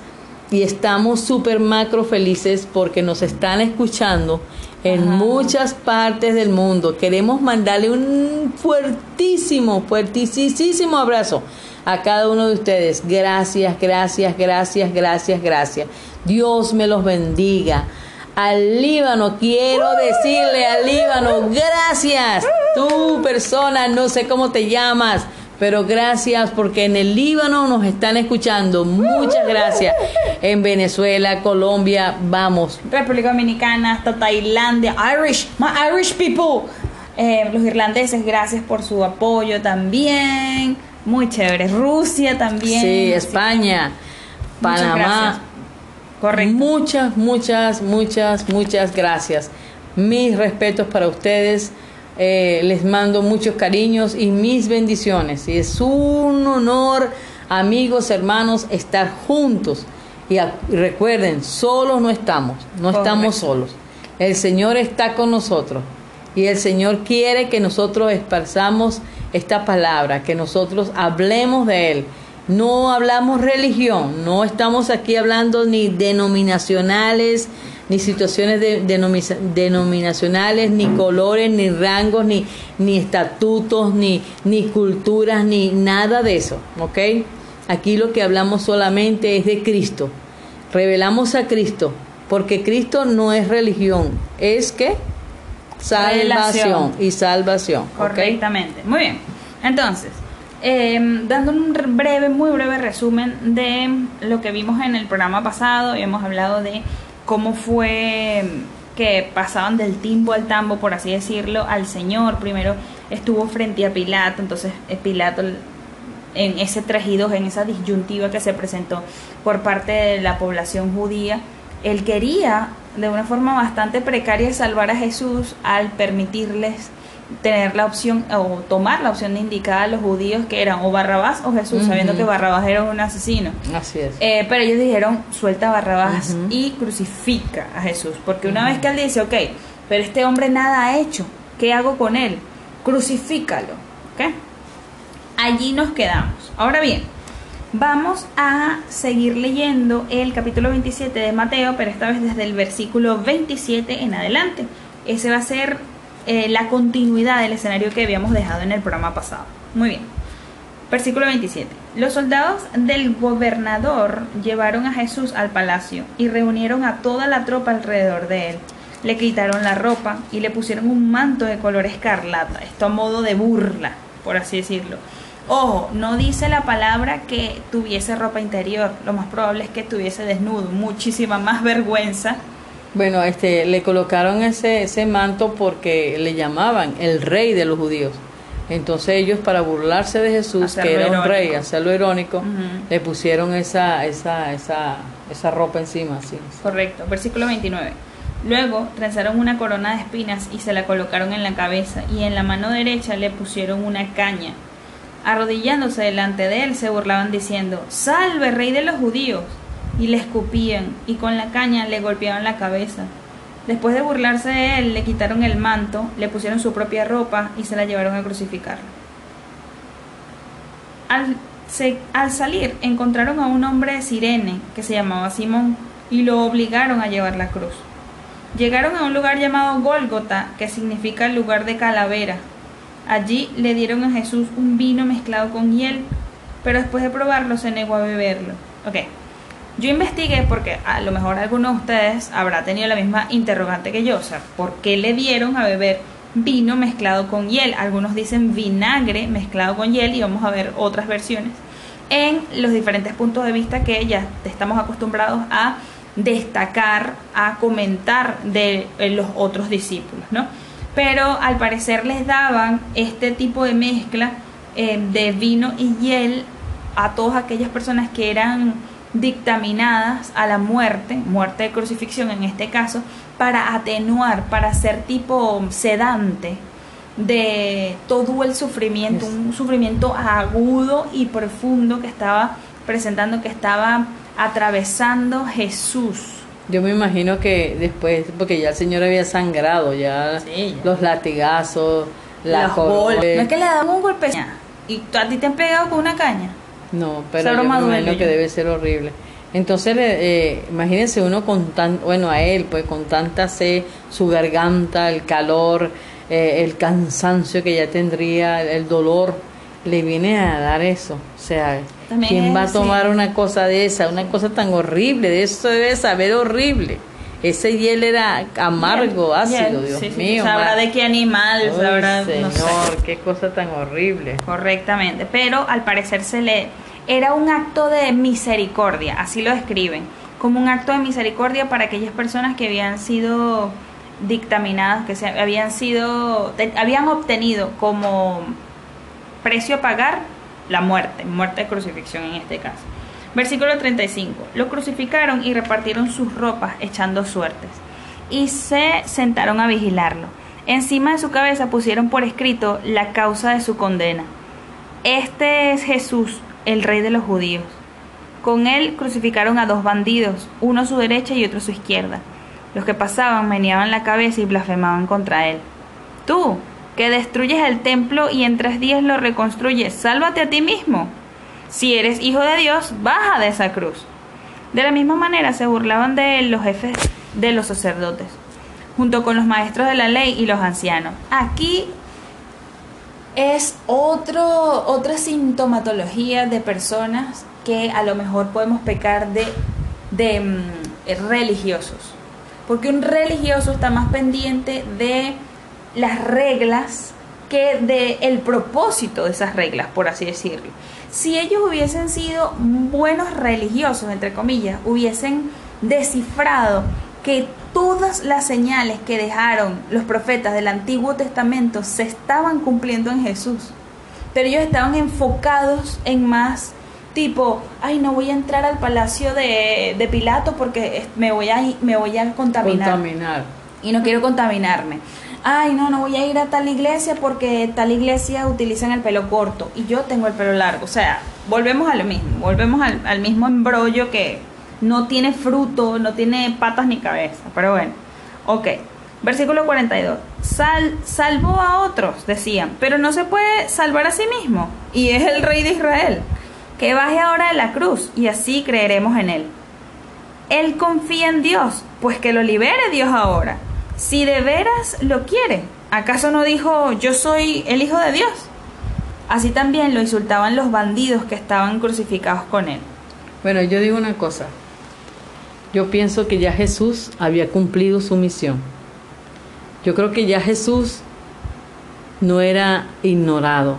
y estamos súper macro felices porque nos están escuchando en muchas partes del mundo. Queremos mandarle un fuertísimo, fuertísimo abrazo a cada uno de ustedes. Gracias, gracias, gracias, gracias, gracias. Dios me los bendiga. Al Líbano, quiero decirle al Líbano, gracias. Tú persona, no sé cómo te llamas, pero gracias porque en el Líbano nos están escuchando. Muchas gracias. En Venezuela, Colombia, vamos. República Dominicana, hasta Tailandia, Irish, my Irish people. Eh, los irlandeses, gracias por su apoyo también. Muy chévere. Rusia también. Sí, España, Panamá. Correcto. Muchas, muchas, muchas, muchas gracias. Mis respetos para ustedes. Eh, les mando muchos cariños y mis bendiciones. Y es un honor, amigos, hermanos, estar juntos. Y, recuerden, solos no estamos, no estamos solos. El Señor está con nosotros. Y el Señor quiere que nosotros esparzamos esta palabra, que nosotros hablemos de Él. No hablamos religión, no estamos aquí hablando ni denominacionales, ni situaciones de, denominacionales, ni colores, ni rangos, ni, ni estatutos, ni, ni culturas, ni nada de eso, ¿ok? Aquí lo que hablamos solamente es de Cristo. Revelamos a Cristo, porque Cristo no es religión, es que salvación y salvación. Correctamente. Muy bien. Entonces, em, dando un breve, muy breve resumen de lo que vimos en el programa pasado, y hemos hablado de cómo fue que pasaban del timbo al tambo, por así decirlo, al Señor. Primero estuvo frente a Pilato, entonces eh, Pilato en ese trajido, en esa disyuntiva que se presentó por parte de la población judía, él quería de una forma bastante precaria salvar a Jesús al permitirles tener la opción o tomar la opción de indicar a los judíos que eran o Barrabás o Jesús, sabiendo que Barrabás era un asesino. Así es. Eh, pero ellos dijeron, suelta a Barrabás y crucifica a Jesús, porque una vez que él dice, ok, pero este hombre nada ha hecho, ¿qué hago con él? Crucifícalo, ¿ok? Allí nos quedamos. Ahora bien, Vamos a seguir leyendo el capítulo 27 de Mateo, pero esta vez desde el versículo 27 en adelante. Ese va a ser eh, la continuidad del escenario que habíamos dejado en el programa pasado. Muy bien. Versículo 27. Los soldados del gobernador llevaron a Jesús al palacio y reunieron a toda la tropa alrededor de él. Le quitaron la ropa y le pusieron un manto de color escarlata, esto a modo de burla, por así decirlo Ojo, no dice la palabra que tuviese ropa interior, lo más probable es que tuviese desnudo, muchísima más vergüenza. Bueno, este, le colocaron ese, ese manto porque le llamaban el rey de los judíos. Entonces ellos para burlarse de Jesús, que era un rey, hacerlo irónico, le pusieron esa, esa, esa, esa ropa encima. Correcto, versículo 29. Luego trenzaron una corona de espinas y se la colocaron en la cabeza, y en la mano derecha le pusieron una caña. Arrodillándose delante de él, se burlaban diciendo, Salve, rey de los judíos. Y le escupían, y con la caña le golpeaban la cabeza. Después de burlarse de él, le quitaron el manto, le pusieron su propia ropa y se la llevaron a crucificarlo. Al, se- al salir, encontraron a un hombre de Sirene que se llamaba Simón y lo obligaron a llevar la cruz. Llegaron a un lugar llamado Gólgota, que significa lugar de calavera. Allí le dieron a Jesús un vino mezclado con hiel, pero después de probarlo se negó a beberlo. Ok, yo investigué porque a lo mejor alguno de ustedes habrá tenido la misma interrogante que yo, o sea, ¿por qué le dieron a beber vino mezclado con hiel? Algunos dicen vinagre mezclado con hiel y vamos a ver otras versiones en los diferentes puntos de vista que ya estamos acostumbrados a destacar, a comentar de eh, los otros discípulos, ¿no? Pero al parecer les daban este tipo de mezcla eh, de vino y hiel a todas aquellas personas que eran dictaminadas a la muerte, muerte de crucifixión en este caso, para atenuar, para ser tipo sedante de todo el sufrimiento, un sufrimiento agudo y profundo que estaba presentando, que estaba atravesando Jesús. Yo me imagino que después, porque ya el Señor había sangrado, ya, Sí, ya. los latigazos, la Los. No es que le daban un golpe y a ti te han pegado con una caña. No, pero yo me duele, imagino que debe ser horrible. Entonces, eh, imagínense uno con tan, bueno, a él, pues con tanta sed, su garganta, el calor, eh, el cansancio que ya tendría, el dolor, le viene a dar eso. O sea, También ¿quién va a tomar sí. una cosa de esa, una cosa tan horrible? De eso debe saber horrible. Ese hiel era amargo, Hiel, ácido, hiel, Dios sí, sí, mío. Sabrá de qué animal, Ay, sabrá, Señor, no sé. qué cosa tan horrible. Correctamente, pero al parecer se le era un acto de misericordia, así lo describen, como un acto de misericordia para aquellas personas que habían sido dictaminadas, que se habían sido habían obtenido como precio a pagar la muerte, muerte de crucifixión en este caso. Versículo 35. Lo crucificaron y repartieron sus ropas echando suertes y se sentaron a vigilarlo. Encima de su cabeza pusieron por escrito la causa de su condena. Este es Jesús, el rey de los judíos. Con él crucificaron a dos bandidos, uno a su derecha y otro a su izquierda. Los que pasaban meneaban la cabeza y blasfemaban contra él. Tú, que destruyes el templo y en tres días lo reconstruyes, sálvate a ti mismo. Si eres hijo de Dios, baja de esa cruz. De la misma manera se burlaban de él los jefes de los sacerdotes, junto con los maestros de la ley y los ancianos. Aquí es otro, otra sintomatología de personas que a lo mejor podemos pecar de, de mm, religiosos. Porque un religioso está más pendiente de las reglas que de el propósito de esas reglas, por así decirlo. Si ellos hubiesen sido buenos religiosos, entre comillas, hubiesen descifrado que todas las señales que dejaron los profetas del Antiguo Testamento se estaban cumpliendo en Jesús. Pero ellos estaban enfocados en más tipo, ay, no voy a entrar al palacio de, de Pilato porque me voy a, me voy a contaminar Contaminar. y no quiero contaminarme. Ay, no, no voy a ir a tal iglesia porque tal iglesia utilizan el pelo corto y yo tengo el pelo largo. O sea, volvemos a lo mismo, volvemos al, al mismo embrollo que no tiene fruto, no tiene patas ni cabeza. Pero bueno, ok. Versículo 42. Sal, salvó a otros, decían, pero no se puede salvar a sí mismo. Y es el rey de Israel. Que baje ahora de la cruz y así creeremos en él. Él confía en Dios, pues que lo libere Dios ahora. Si de veras lo quiere, ¿acaso no dijo yo soy el Hijo de Dios? Así también lo insultaban los bandidos que estaban crucificados con él. Bueno, yo digo una cosa. Yo pienso que ya Jesús había cumplido su misión. Yo creo que ya Jesús no era ignorado.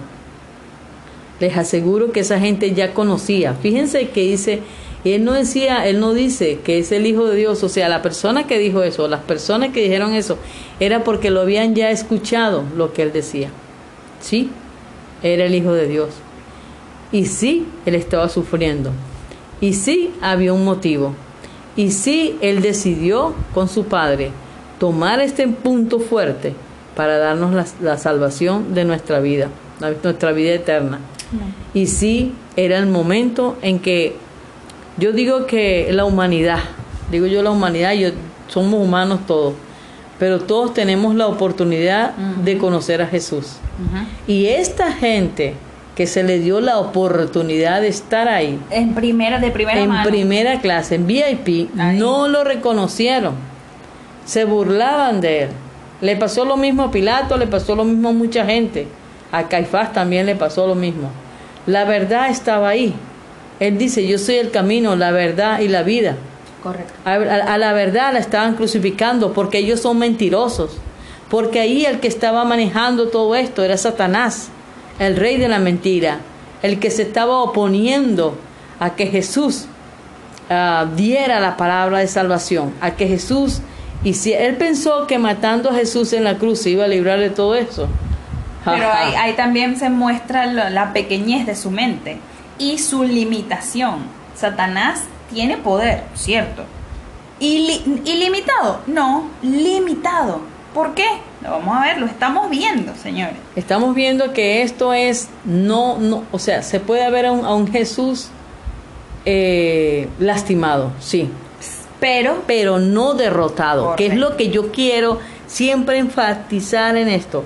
Les aseguro que esa gente ya conocía. Fíjense que dice, él no decía, él no dice que es el Hijo de Dios. O sea, la persona que dijo eso, las personas que dijeron eso, era porque lo habían ya escuchado lo que él decía. Sí, era el Hijo de Dios. Y sí, él estaba sufriendo. Y sí, había un motivo. Y sí, él decidió con su padre tomar este punto fuerte para darnos la, la salvación de nuestra vida, nuestra vida eterna. Y sí, era el momento en que yo digo que la humanidad, digo yo la humanidad, yo, somos humanos todos, pero todos tenemos la oportunidad de conocer a Jesús. Y esta gente que se le dio la oportunidad de estar ahí, En primera, de primera en mano. primera clase, en VIP, Ahí. no lo reconocieron. Se burlaban de él. Le pasó lo mismo a Pilato, le pasó lo mismo a mucha gente. A Caifás también le pasó lo mismo. La verdad estaba ahí. Él dice, yo soy el camino, la verdad y la vida. Correcto. A, a- a la verdad la estaban crucificando porque ellos son mentirosos. Porque ahí el que estaba manejando todo esto era Satanás, el rey de la mentira, el que se estaba oponiendo a que Jesús ah, diera la palabra de salvación, a que Jesús hiciera. Él pensó que matando a Jesús en la cruz se iba a librar de todo eso. Pero ahí, ahí también se muestra lo- la pequeñez de su mente y su limitación. Satanás tiene poder, cierto. Ili- ¿Ilimitado? No, limitado. ¿Por qué? Lo vamos a ver, lo estamos viendo, señores. Estamos viendo que esto es no, no, o sea, se puede ver a un, a un Jesús eh, lastimado, sí, Pero, pero no derrotado, que es Correcto. lo que yo quiero siempre enfatizar en esto.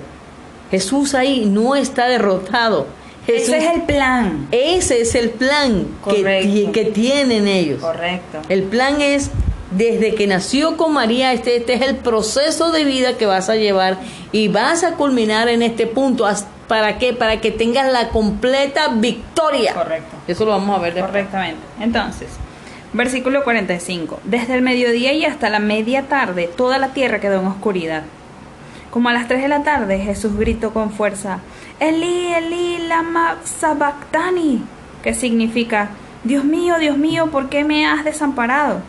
Jesús ahí no está derrotado. Jesús, ese es el plan. ese es el plan que, Correcto. que tienen ellos. Correcto. El plan es, desde que nació con María, este, este es el proceso de vida que vas a llevar y vas a culminar en este punto. ¿Para qué? Para que tengas la completa victoria. Correcto. Eso lo vamos a ver después. Correctamente. Entonces, versículo 45. Desde el mediodía y hasta la media tarde, toda la tierra quedó en oscuridad. Como a las 3 de la tarde, Jesús gritó con fuerza, Eli, Eli, lama sabactani, que significa, Dios mío, Dios mío, ¿por qué me has desamparado?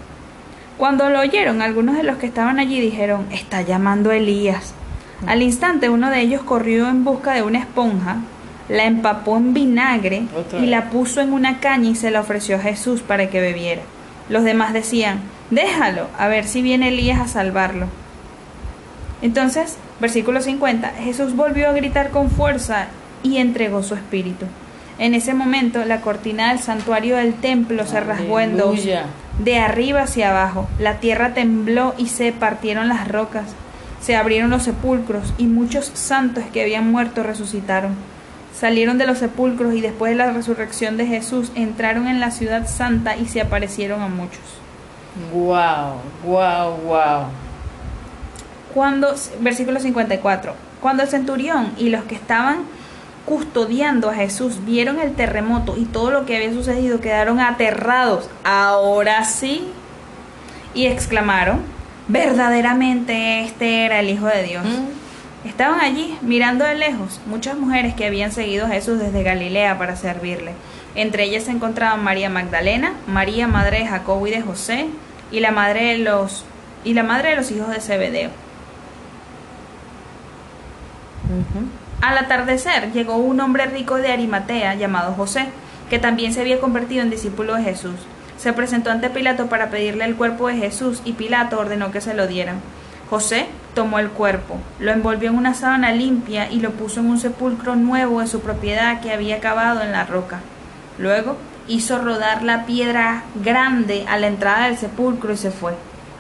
Cuando lo oyeron, algunos de los que estaban allí dijeron, está llamando a Elías. Al instante uno de ellos corrió en busca de una esponja, la empapó en vinagre y la puso en una caña y se la ofreció a Jesús para que bebiera. Los demás decían, déjalo, a ver si viene Elías a salvarlo. Entonces, versículo 50, Jesús volvió a gritar con fuerza y entregó su espíritu. En ese momento, la cortina del santuario del templo se rasgó en dos. De arriba hacia abajo. La tierra tembló y se partieron las rocas. Se abrieron los sepulcros y muchos santos que habían muerto resucitaron. Salieron de los sepulcros y después de la resurrección de Jesús entraron en la ciudad santa y se aparecieron a muchos. Wow, wow, wow. Cuando, versículo 54, cuando el centurión y los que estaban custodiando a Jesús vieron el terremoto y todo lo que había sucedido, quedaron aterrados. Ahora sí. Y exclamaron, verdaderamente este era el Hijo de Dios. Estaban allí mirando de lejos muchas mujeres que habían seguido a Jesús desde Galilea para servirle. Entre ellas se encontraban María Magdalena, María madre de Jacobo y de José, y la madre de los y la madre de los hijos de Zebedeo. Al atardecer llegó un hombre rico de Arimatea llamado José, que también se había convertido en discípulo de Jesús. Se presentó ante Pilato para pedirle el cuerpo de Jesús y Pilato ordenó que se lo dieran. José tomó el cuerpo, lo envolvió en una sábana limpia y lo puso en un sepulcro nuevo de su propiedad que había cavado en la roca. Luego hizo rodar la piedra grande a la entrada del sepulcro y se fue.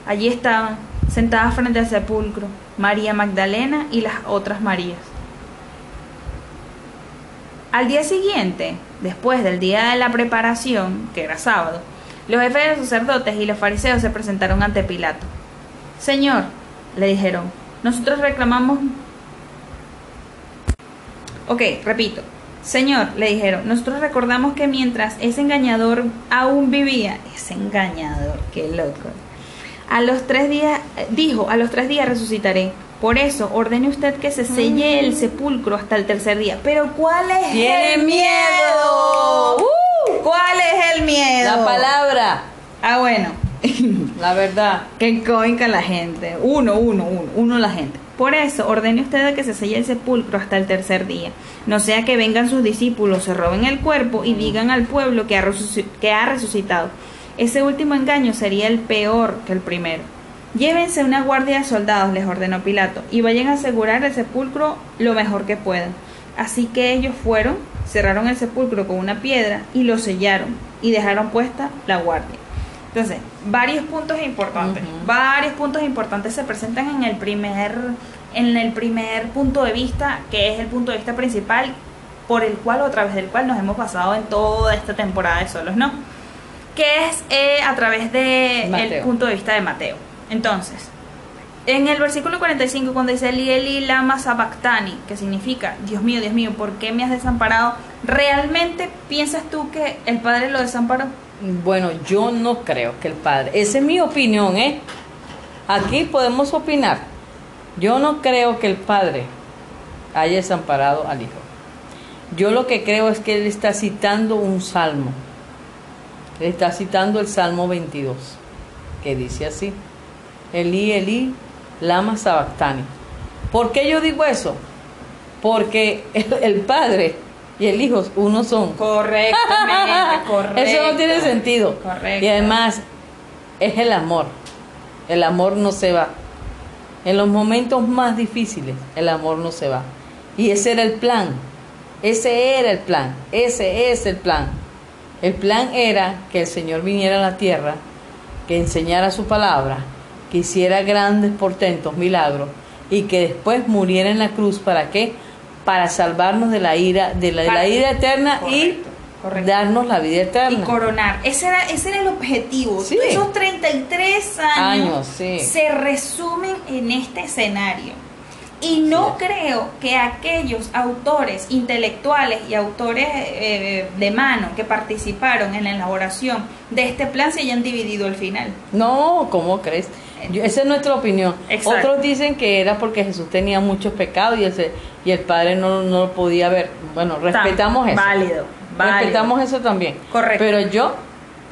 Allí estaban, sentadas frente al sepulcro, María Magdalena y las otras Marías. Al día siguiente, después del día de la preparación, que era sábado, los jefes de los sacerdotes y los fariseos se presentaron ante Pilato. Señor, le dijeron, nosotros reclamamos... Ok, repito. Señor, le dijeron, nosotros recordamos que mientras ese engañador aún vivía, ese engañador, qué loco. A los tres días, eh, dijo, a los tres días resucitaré. Por eso, ordene usted que se selle el sepulcro hasta el tercer día. Pero ¿cuál es ¡Tiene el miedo! ¡Uh! ¿Cuál es el miedo? La palabra, Ah, bueno. la verdad. que coinca la gente. Uno, uno, uno, uno la gente. Por eso, ordene usted que se selle el sepulcro hasta el tercer día. No sea que vengan sus discípulos, se roben el cuerpo y digan al pueblo que ha, que ha resucitado. Ese último engaño sería el peor que el primero. Llévense una guardia de soldados, les ordenó Pilato, y vayan a asegurar el sepulcro lo mejor que puedan. Así que ellos fueron, cerraron el sepulcro con una piedra y lo sellaron y dejaron puesta la guardia. Entonces, varios puntos importantes, varios puntos importantes se presentan en el primer en el primer punto de vista, que es el punto de vista principal por el cual o a través del cual nos hemos basado en toda esta temporada de solos, ¿no? Que es eh, a través del Mateo. punto de vista de Mateo. Entonces, en el versículo 45, cuando dice Eli Eli lama sabactani, que significa, Dios mío, Dios mío, ¿por qué me has desamparado? ¿Realmente piensas tú que el Padre lo desamparó? Bueno, yo no creo que el padre, esa es mi opinión, ¿eh? Aquí podemos opinar. Yo no creo que el padre haya desamparado al hijo. Yo lo que creo es que él está citando un salmo. Está citando el Salmo 22, que dice así: Elí, Elí, lama sabactani. ¿Por qué yo digo eso? Porque el, el padre y el hijo uno son. Correctamente, correcto. Eso no tiene sentido. Correcto. Y además, es el amor. El amor no se va. En los momentos más difíciles, el amor no se va. Y ese era el plan. Ese era el plan. Ese es el plan. El plan era que el Señor viniera a la tierra, que enseñara su palabra, que hiciera grandes portentos, milagros, y que después muriera en la cruz. ¿Para qué? Para salvarnos de la ira, de la, de la Para- ira eterna Correcto, y correcto. darnos la vida eterna. y coronar. Ese era, ese era el objetivo. Sí. Esos 33 años, Años, sí. se resumen en este escenario. Y no Sí. creo que aquellos autores intelectuales y autores eh, de mano que participaron en la elaboración de este plan se hayan dividido al final. No, ¿cómo crees? Yo- esa es nuestra opinión. Exacto. Otros dicen que era porque Jesús tenía muchos pecados y el, se- y el Padre no, no lo podía ver. Bueno, respetamos eso. Válido, válido. Respetamos eso también. Correcto. Pero yo,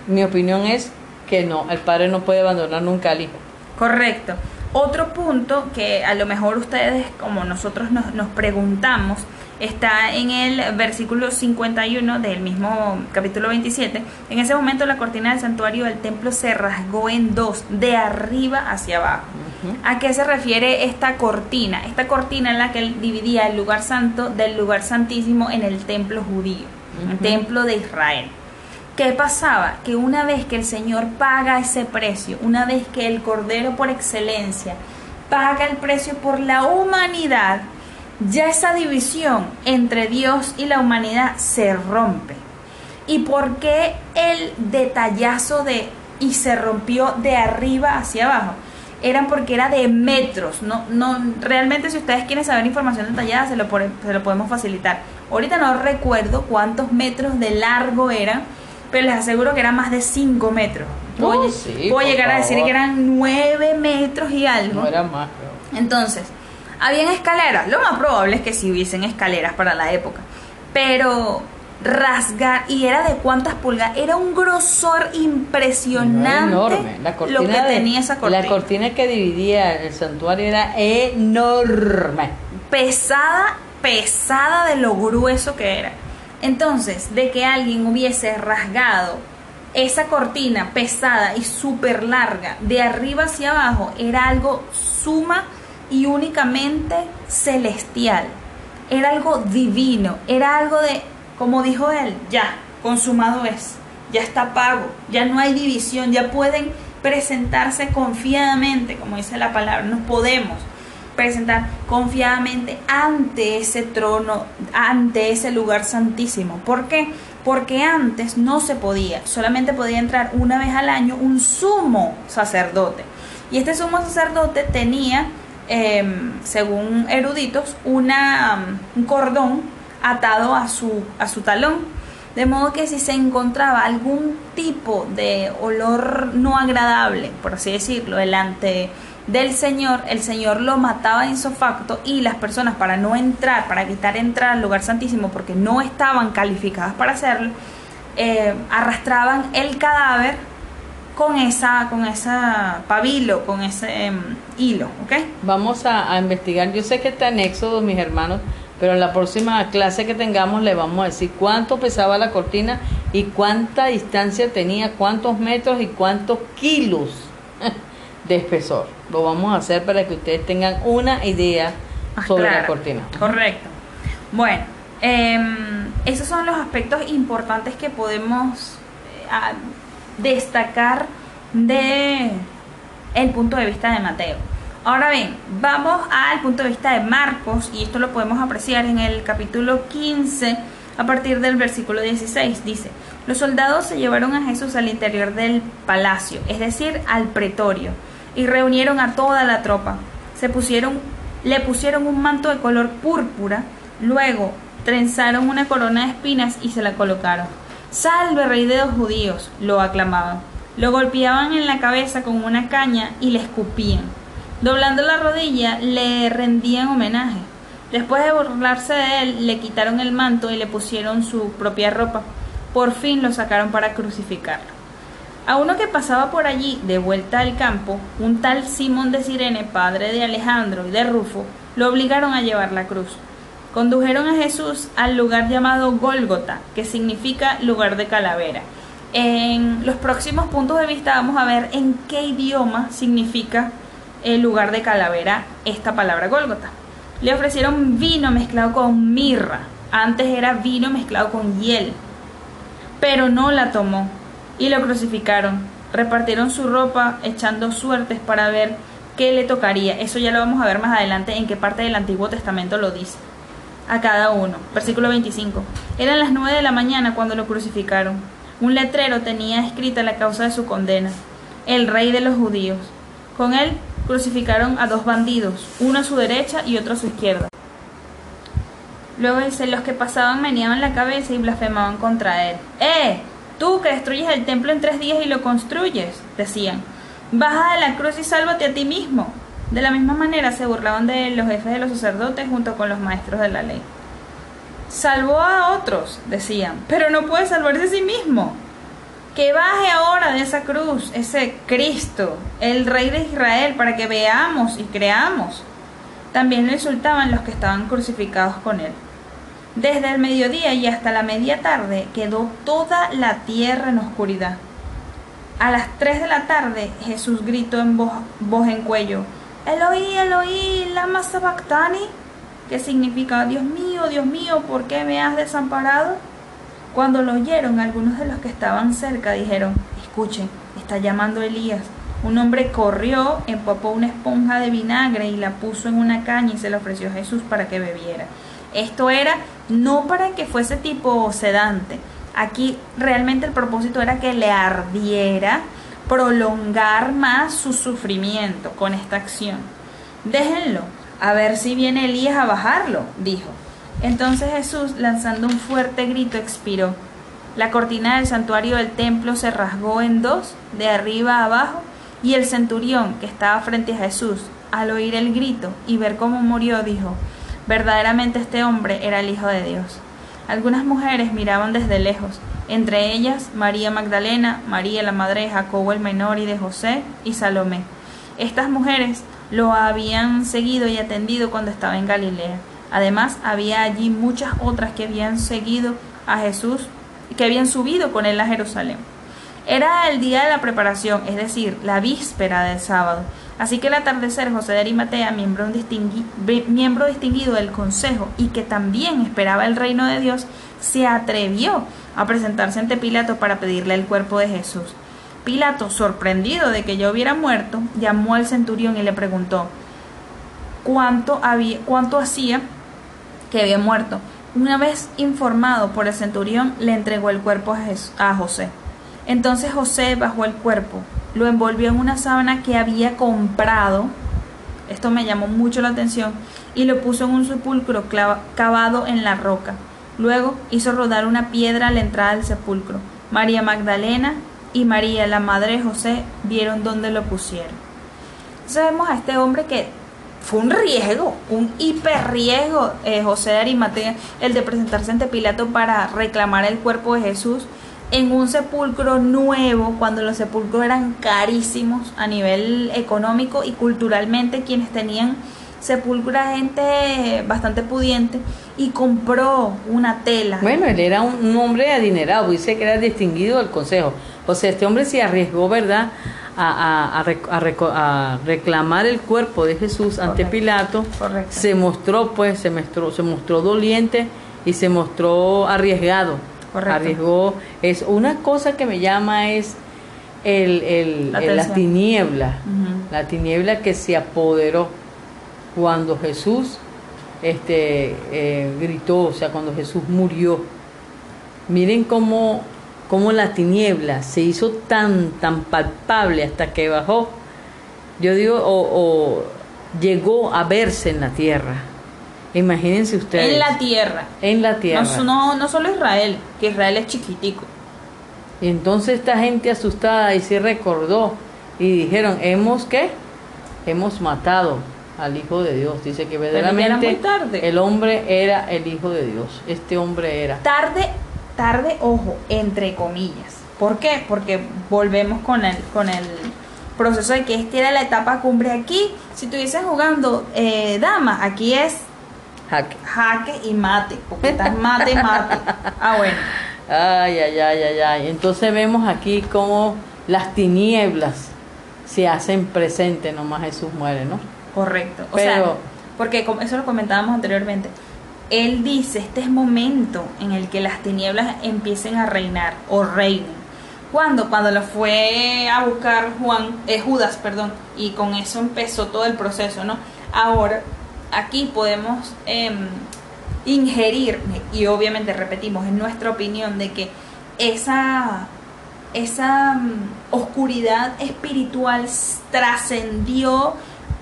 mi opinión es que no, el Padre no puede abandonar nunca al Hijo. Correcto. Otro punto que a lo mejor ustedes, como nosotros nos, nos preguntamos, está en el versículo 51 del mismo capítulo 27. En ese momento la cortina del santuario del templo se rasgó en dos, de arriba hacia abajo. ¿A qué se refiere esta cortina? Esta cortina en la que dividía el lugar santo del lugar santísimo en el templo judío, el templo de Israel. ¿Qué pasaba? Que una vez que el Señor paga ese precio, una vez que el Cordero por excelencia paga el precio por la humanidad, ya esa división entre Dios y la humanidad se rompe. ¿Y por qué el detallazo de y se rompió de arriba hacia abajo? Eran porque era de metros, no, no, realmente si ustedes quieren saber información detallada se lo, se lo podemos facilitar. Ahorita no recuerdo cuántos metros de largo eran, pero les aseguro que eran más de 5 metros. No, Puedo, sí, llegar a decir que eran 9 metros y algo. No era más, creo. Entonces, ¿habían escaleras? Lo más probable es que sí hubiesen escaleras para la época. Pero rasgar, ¿y era de cuántas pulgadas? Era un grosor impresionante No, enorme. La cortina lo que de- tenía esa cortina. La cortina que dividía el santuario era enorme. pesada, pesada de lo grueso que era. Entonces, de que alguien hubiese rasgado esa cortina pesada y súper larga de arriba hacia abajo era algo suma y únicamente celestial. Era algo divino, era algo de, como dijo él, ya, consumado es, ya está pago, ya no hay división, ya pueden presentarse confiadamente, como dice la palabra, nos podemos presentar confiadamente ante ese trono, ante ese lugar santísimo. ¿Por qué? Porque antes no se podía, solamente podía entrar una vez al año un sumo sacerdote. Y este sumo sacerdote tenía, em, según eruditos, un cordón atado a su, a su talón. De modo que si se encontraba algún tipo de olor no agradable, por así decirlo, delante del Señor, el Señor lo mataba insofacto y las personas para no entrar, para evitar entrar al lugar santísimo porque no estaban calificadas para hacerlo, eh, arrastraban el cadáver con esa, con esa pabilo, con ese em, hilo, ¿ok? Vamos a, a investigar. Yo sé que está en Éxodo, mis hermanos, pero en la próxima clase que tengamos le vamos a decir cuánto pesaba la cortina y cuánta distancia tenía, cuántos metros y cuántos kilos de espesor. Lo vamos a hacer para que ustedes tengan una idea Más sobre clara. la cortina. Correcto. Bueno, em, esos son los aspectos importantes que podemos eh, destacar de el punto de vista de Mateo. Ahora bien, vamos al punto de vista de Marcos y esto lo podemos apreciar en el capítulo 15 a partir del versículo 16. Dice, los soldados se llevaron a Jesús al interior del palacio, es decir, al pretorio, y reunieron a toda la tropa. Se pusieron, le pusieron un manto de color púrpura, luego trenzaron una corona de espinas y se la colocaron. Salve, rey de los judíos, lo aclamaban. Lo golpeaban en la cabeza con una caña y le escupían. Doblando la rodilla, le rendían homenaje. Después de burlarse de él, le quitaron el manto y le pusieron su propia ropa. Por fin lo sacaron para crucificarlo. A uno que pasaba por allí de vuelta al campo, un tal Simón de Sirene, padre de Alejandro y de Rufo, lo obligaron a llevar la cruz. Condujeron a Jesús al lugar llamado Gólgota, que significa lugar de calavera. En los próximos puntos de vista vamos a ver en qué idioma significa el lugar de calavera esta palabra Gólgota. Le ofrecieron vino mezclado con mirra. Antes era vino mezclado con hiel. Pero no la tomó y lo crucificaron. Repartieron su ropa echando suertes para ver qué le tocaría. Eso ya lo vamos a ver más adelante en qué parte del Antiguo Testamento lo dice. A cada uno. Versículo 25. Eran las 9 de la mañana cuando lo crucificaron. Un letrero tenía escrita la causa de su condena. El rey de los judíos. Con él crucificaron a dos bandidos, uno a su derecha y otro a su izquierda. Luego dice, los que pasaban meneaban la cabeza y blasfemaban contra él. ¡Eh! Tú que destruyes el templo en tres días y lo construyes, decían. Baja de la cruz y sálvate a ti mismo. De la misma manera se burlaban de los jefes de los sacerdotes junto con los maestros de la ley. Salvó a otros, decían, pero no puede salvarse a sí mismo. Que baje ahora de esa cruz ese Cristo, el Rey de Israel, para que veamos y creamos. También lo insultaban los que estaban crucificados con él. Desde el mediodía y hasta la media tarde quedó toda la tierra en oscuridad. A las 3 de la tarde Jesús gritó en voz, voz en cuello, Eloí, Eloí, lama sabactani, que significa, Dios mío, Dios mío, ¿por qué me has desamparado? Cuando lo oyeron, algunos de los que estaban cerca dijeron, escuchen, está llamando Elías. Un hombre corrió, empapó una esponja de vinagre y la puso en una caña y se la ofreció a Jesús para que bebiera. Esto era no para que fuese tipo sedante. Aquí realmente el propósito era que le ardiera prolongar más su sufrimiento con esta acción. Déjenlo, a ver si viene Elías a bajarlo, dijo. Entonces Jesús, lanzando un fuerte grito, expiró. La cortina del santuario del templo se rasgó en dos, de arriba a abajo, y el centurión que estaba frente a Jesús, al oír el grito y ver cómo murió, dijo, verdaderamente este hombre era el Hijo de Dios. Algunas mujeres miraban desde lejos, entre ellas María Magdalena, María la madre de Jacobo el menor y de José, y Salomé. Estas mujeres lo habían seguido y atendido cuando estaba en Galilea. Además, había allí muchas otras que habían seguido a Jesús, que habían subido con él a Jerusalén. Era el día de la preparación, es decir, la víspera del sábado. Así que al atardecer José de Arimatea, miembro, distingui miembro distinguido del consejo y que también esperaba el reino de Dios, se atrevió a presentarse ante Pilato para pedirle el cuerpo de Jesús. Pilato, sorprendido de que ya hubiera muerto, llamó al centurión y le preguntó cuánto, había, hacía que había muerto. Una vez informado por el centurión, le entregó el cuerpo a José. Entonces José bajó el cuerpo, lo envolvió en una sábana que había comprado, esto me llamó mucho la atención, y lo puso en un sepulcro cavado en la roca. Luego hizo rodar una piedra a la entrada del sepulcro. María Magdalena y María, la madre de José, vieron dónde lo pusieron. Entonces vemos a este hombre que fue un riesgo, un hiper riesgo, eh, José de Arimatea, el de presentarse ante Pilato para reclamar el cuerpo de Jesús en un sepulcro nuevo, cuando los sepulcros eran carísimos a nivel económico y culturalmente, quienes tenían sepulcro era gente bastante pudiente y compró una tela. Bueno, él era un, hombre adinerado, dice que era distinguido del consejo. O sea, este hombre se arriesgó, ¿verdad?, a, reclamar el cuerpo de Jesús ante. Pilato, Correcto. se mostró pues, se mostró, se mostró doliente y se mostró arriesgado. Correcto. Arriesgó. Es una cosa que me llama es el, el- La el- la tensión. tiniebla, la tiniebla que se apoderó cuando Jesús este, eh, gritó, o sea, cuando Jesús murió. Miren cómo, cómo la tiniebla se hizo tan, tan palpable hasta que bajó. Yo digo, o, o llegó a verse en la tierra. Imagínense ustedes. En la tierra. En la tierra. No, no, no solo Israel, que Israel es chiquitico. Y entonces esta gente asustada y se recordó y dijeron, ¿hemos qué? Hemos matado al Hijo de Dios. Dice que verdaderamente muy tarde. el hombre era el Hijo de Dios. Este hombre era. Tarde, tarde, ojo, entre comillas. ¿Por qué? Porque volvemos con el, con el proceso de que esta era la etapa cumbre aquí. Si estuviesen jugando eh, damas, aquí es Jaque. jaque y mate, porque estás mate, mate. Ah, bueno. Ay, ay, ay, ay, ay. Entonces vemos aquí cómo las tinieblas se hacen presentes, nomás Jesús muere, ¿no? Correcto. O Pero- sea, porque como eso lo comentábamos anteriormente. Él dice, este es momento en el que las tinieblas empiecen a reinar o reinen. ¿Cuándo? Cuando lo fue a buscar Juan, eh, Judas, perdón, y con eso empezó todo el proceso, ¿no? Ahora, aquí podemos em, ingerir, y obviamente repetimos, en nuestra opinión, de que esa esa mm, oscuridad espiritual trascendió,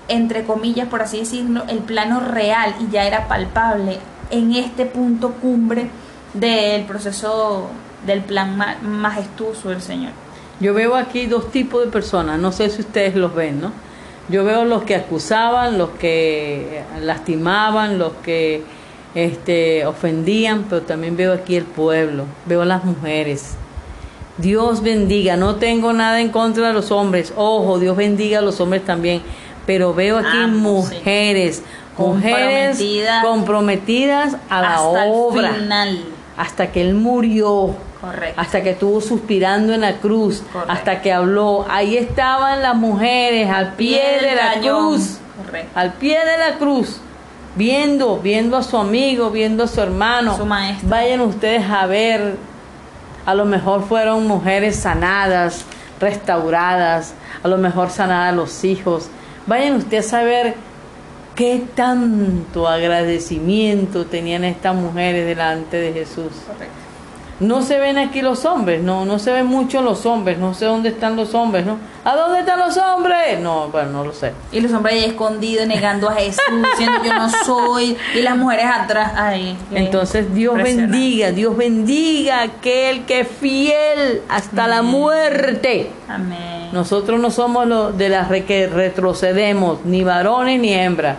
entre comillas, por así decirlo, el plano real y ya era palpable en este punto cumbre del proceso del plan ma- majestuoso del Señor. Yo veo aquí dos tipos de personas, no sé si ustedes los ven, ¿no? Yo veo los que acusaban, los que lastimaban, los que este, ofendían, pero también veo aquí el pueblo, veo las mujeres. Dios bendiga, no tengo nada en contra de los hombres, ojo, Dios bendiga a los hombres también, pero veo aquí sí. mujeres, mujeres Comprometidas comprometidas a la Hasta obra, el final. hasta que Él murió Correcto. hasta que estuvo suspirando en la cruz, Correcto. hasta que habló. Ahí estaban las mujeres al pie de la cruz, Correcto. al pie de la cruz, viendo, viendo a su amigo, viendo a su hermano. Su maestro. Vayan ustedes a ver, a lo mejor fueron mujeres sanadas, restauradas, a lo mejor sanadas los hijos. Vayan ustedes a ver qué tanto agradecimiento tenían estas mujeres delante de Jesús. Correcto. No se ven aquí los hombres, no, no se ven mucho los hombres, no sé dónde están los hombres, ¿no? ¿A dónde están los hombres? No, bueno, no lo sé. Y los hombres ahí escondidos, negando a Jesús, diciendo yo no soy, y las mujeres atrás. Ay, Entonces Dios bendiga, Dios bendiga a aquel que es fiel hasta la muerte. Amén. Nosotros no somos los de las que retrocedemos, ni varones ni hembras.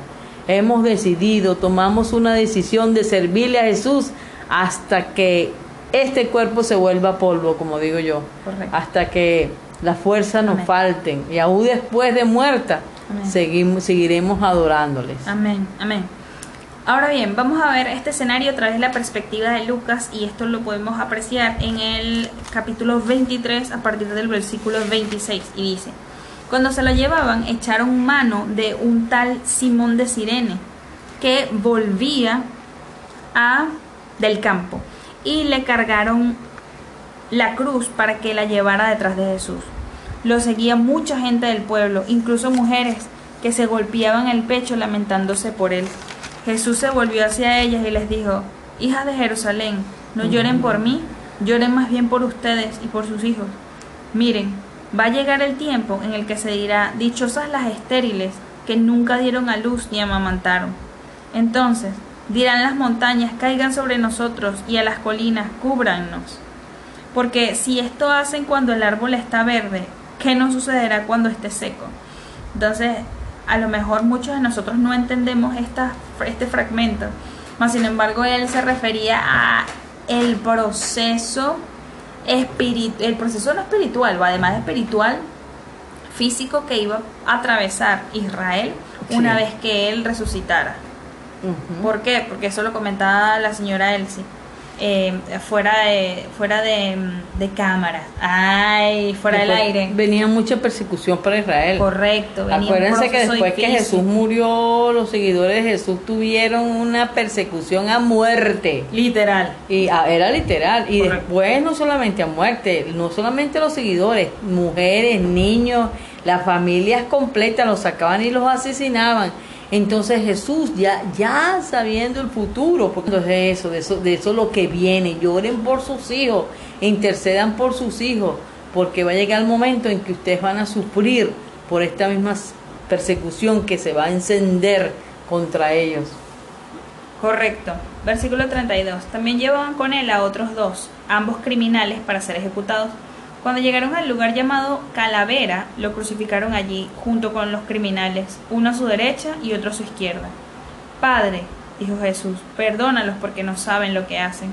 Hemos decidido, tomamos una decisión de servirle a Jesús hasta que este cuerpo se vuelva polvo, como digo yo. Correcto. Hasta que las fuerzas nos Amén. falten. Y aún después de muerta, seguimos, seguiremos adorándoles. Amén, amén. Ahora bien, vamos a ver este escenario a través de la perspectiva de Lucas y esto lo podemos apreciar en el capítulo 23 a partir del versículo 26 y dice, cuando se lo llevaban echaron mano de un tal Simón de Sirene que volvía a del campo y le cargaron la cruz para que la llevara detrás de Jesús. Lo seguía mucha gente del pueblo, incluso mujeres que se golpeaban el pecho lamentándose por él. Jesús se volvió hacia ellas y les dijo, Hijas de Jerusalén, no lloren por mí, lloren más bien por ustedes y por sus hijos. Miren, va a llegar el tiempo en el que se dirá, Dichosas las estériles que nunca dieron a luz ni amamantaron. Entonces dirán las montañas, caigan sobre nosotros y a las colinas, cúbrannos. Porque si esto hacen cuando el árbol está verde, ¿qué no sucederá cuando esté seco? Entonces, a lo mejor muchos de nosotros no entendemos esta, este fragmento, mas sin embargo él se refería a el proceso espiritual, el proceso no espiritual, va además de espiritual, físico que iba a atravesar Israel una vez que él resucitara. Ujú. ¿Por qué? Porque eso lo comentaba la señora Elsie. eh, fuera de fuera de, de cámara. Ay, fuera del aire. Venía mucha persecución para Israel. Correcto. Acuérdense que después que. Jesús murió, los seguidores de Jesús tuvieron una persecución a muerte. Literal. Y ah, era literal. Y Correcto. después no solamente a muerte, no solamente los seguidores, mujeres, niños, las familias completas los sacaban y los asesinaban. Entonces Jesús ya, ya sabiendo el futuro, porque de eso, de eso, de eso lo que viene, lloren por sus hijos, intercedan por sus hijos, porque va a llegar el momento en que ustedes van a sufrir por esta misma persecución que se va a encender contra ellos. Correcto. Versículo 32. También llevaban con él a otros dos, ambos criminales, para ser ejecutados. Cuando llegaron al lugar llamado Calavera, lo crucificaron allí, junto con los criminales, uno a su derecha y otro a su izquierda. Padre, dijo Jesús, perdónalos porque no saben lo que hacen.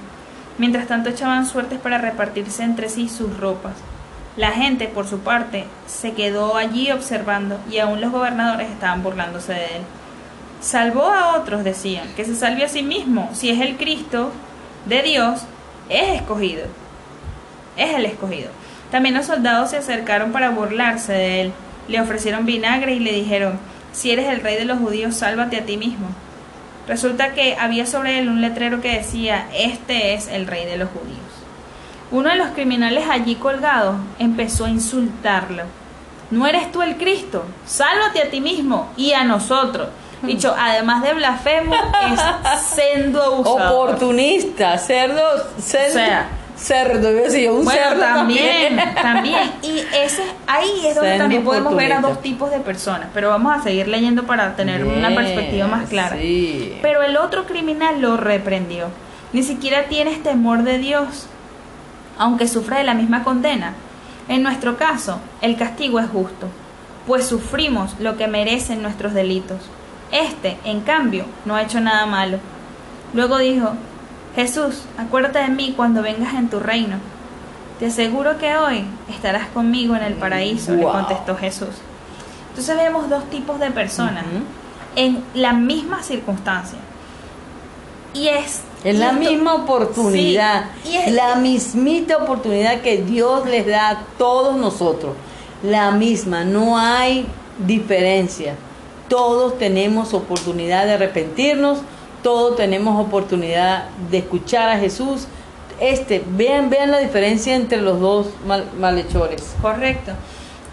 Mientras tanto echaban suertes para repartirse entre sí sus ropas. La gente, por su parte, se quedó allí observando y aún los gobernadores estaban burlándose de él. Salvó a otros, decían, que se salve a sí mismo. Si es el Cristo de Dios, es escogido. Es el escogido. También los soldados se acercaron para burlarse de él. Le ofrecieron vinagre y le dijeron, si eres el rey de los judíos, sálvate a ti mismo. Resulta que había sobre él un letrero que decía, este es el rey de los judíos. Uno de los criminales allí colgados empezó a insultarlo. ¿No eres tú el Cristo? Sálvate a ti mismo y a nosotros. Dicho, además de blasfemo, es sendo abusador. Oportunista, cerdo, cerdo, O sea, cerdo, iba a decir, un Bueno, cerdo también, también. Y ese, ahí es donde también podemos ver a dos tipos de personas. Pero vamos a seguir leyendo para tener una perspectiva más clara. sí. Pero el otro criminal lo reprendió. Ni siquiera tienes temor de Dios, aunque sufra de la misma condena. En nuestro caso, el castigo es justo, pues sufrimos lo que merecen nuestros delitos. Este, en cambio, no ha hecho nada malo. Luego dijo, Jesús, acuérdate de mí cuando vengas en tu reino. Te aseguro que hoy estarás conmigo en el paraíso, le contestó Jesús. Entonces vemos dos tipos de personas en la misma circunstancia. Y es... Es la misma oportunidad, Sí, y es- la mismita oportunidad que Dios les da a todos nosotros. La misma, no hay diferencia. Todos tenemos oportunidad de arrepentirnos, todos tenemos oportunidad de escuchar a Jesús. Este, vean, vean la diferencia entre los dos mal- malhechores. Correcto.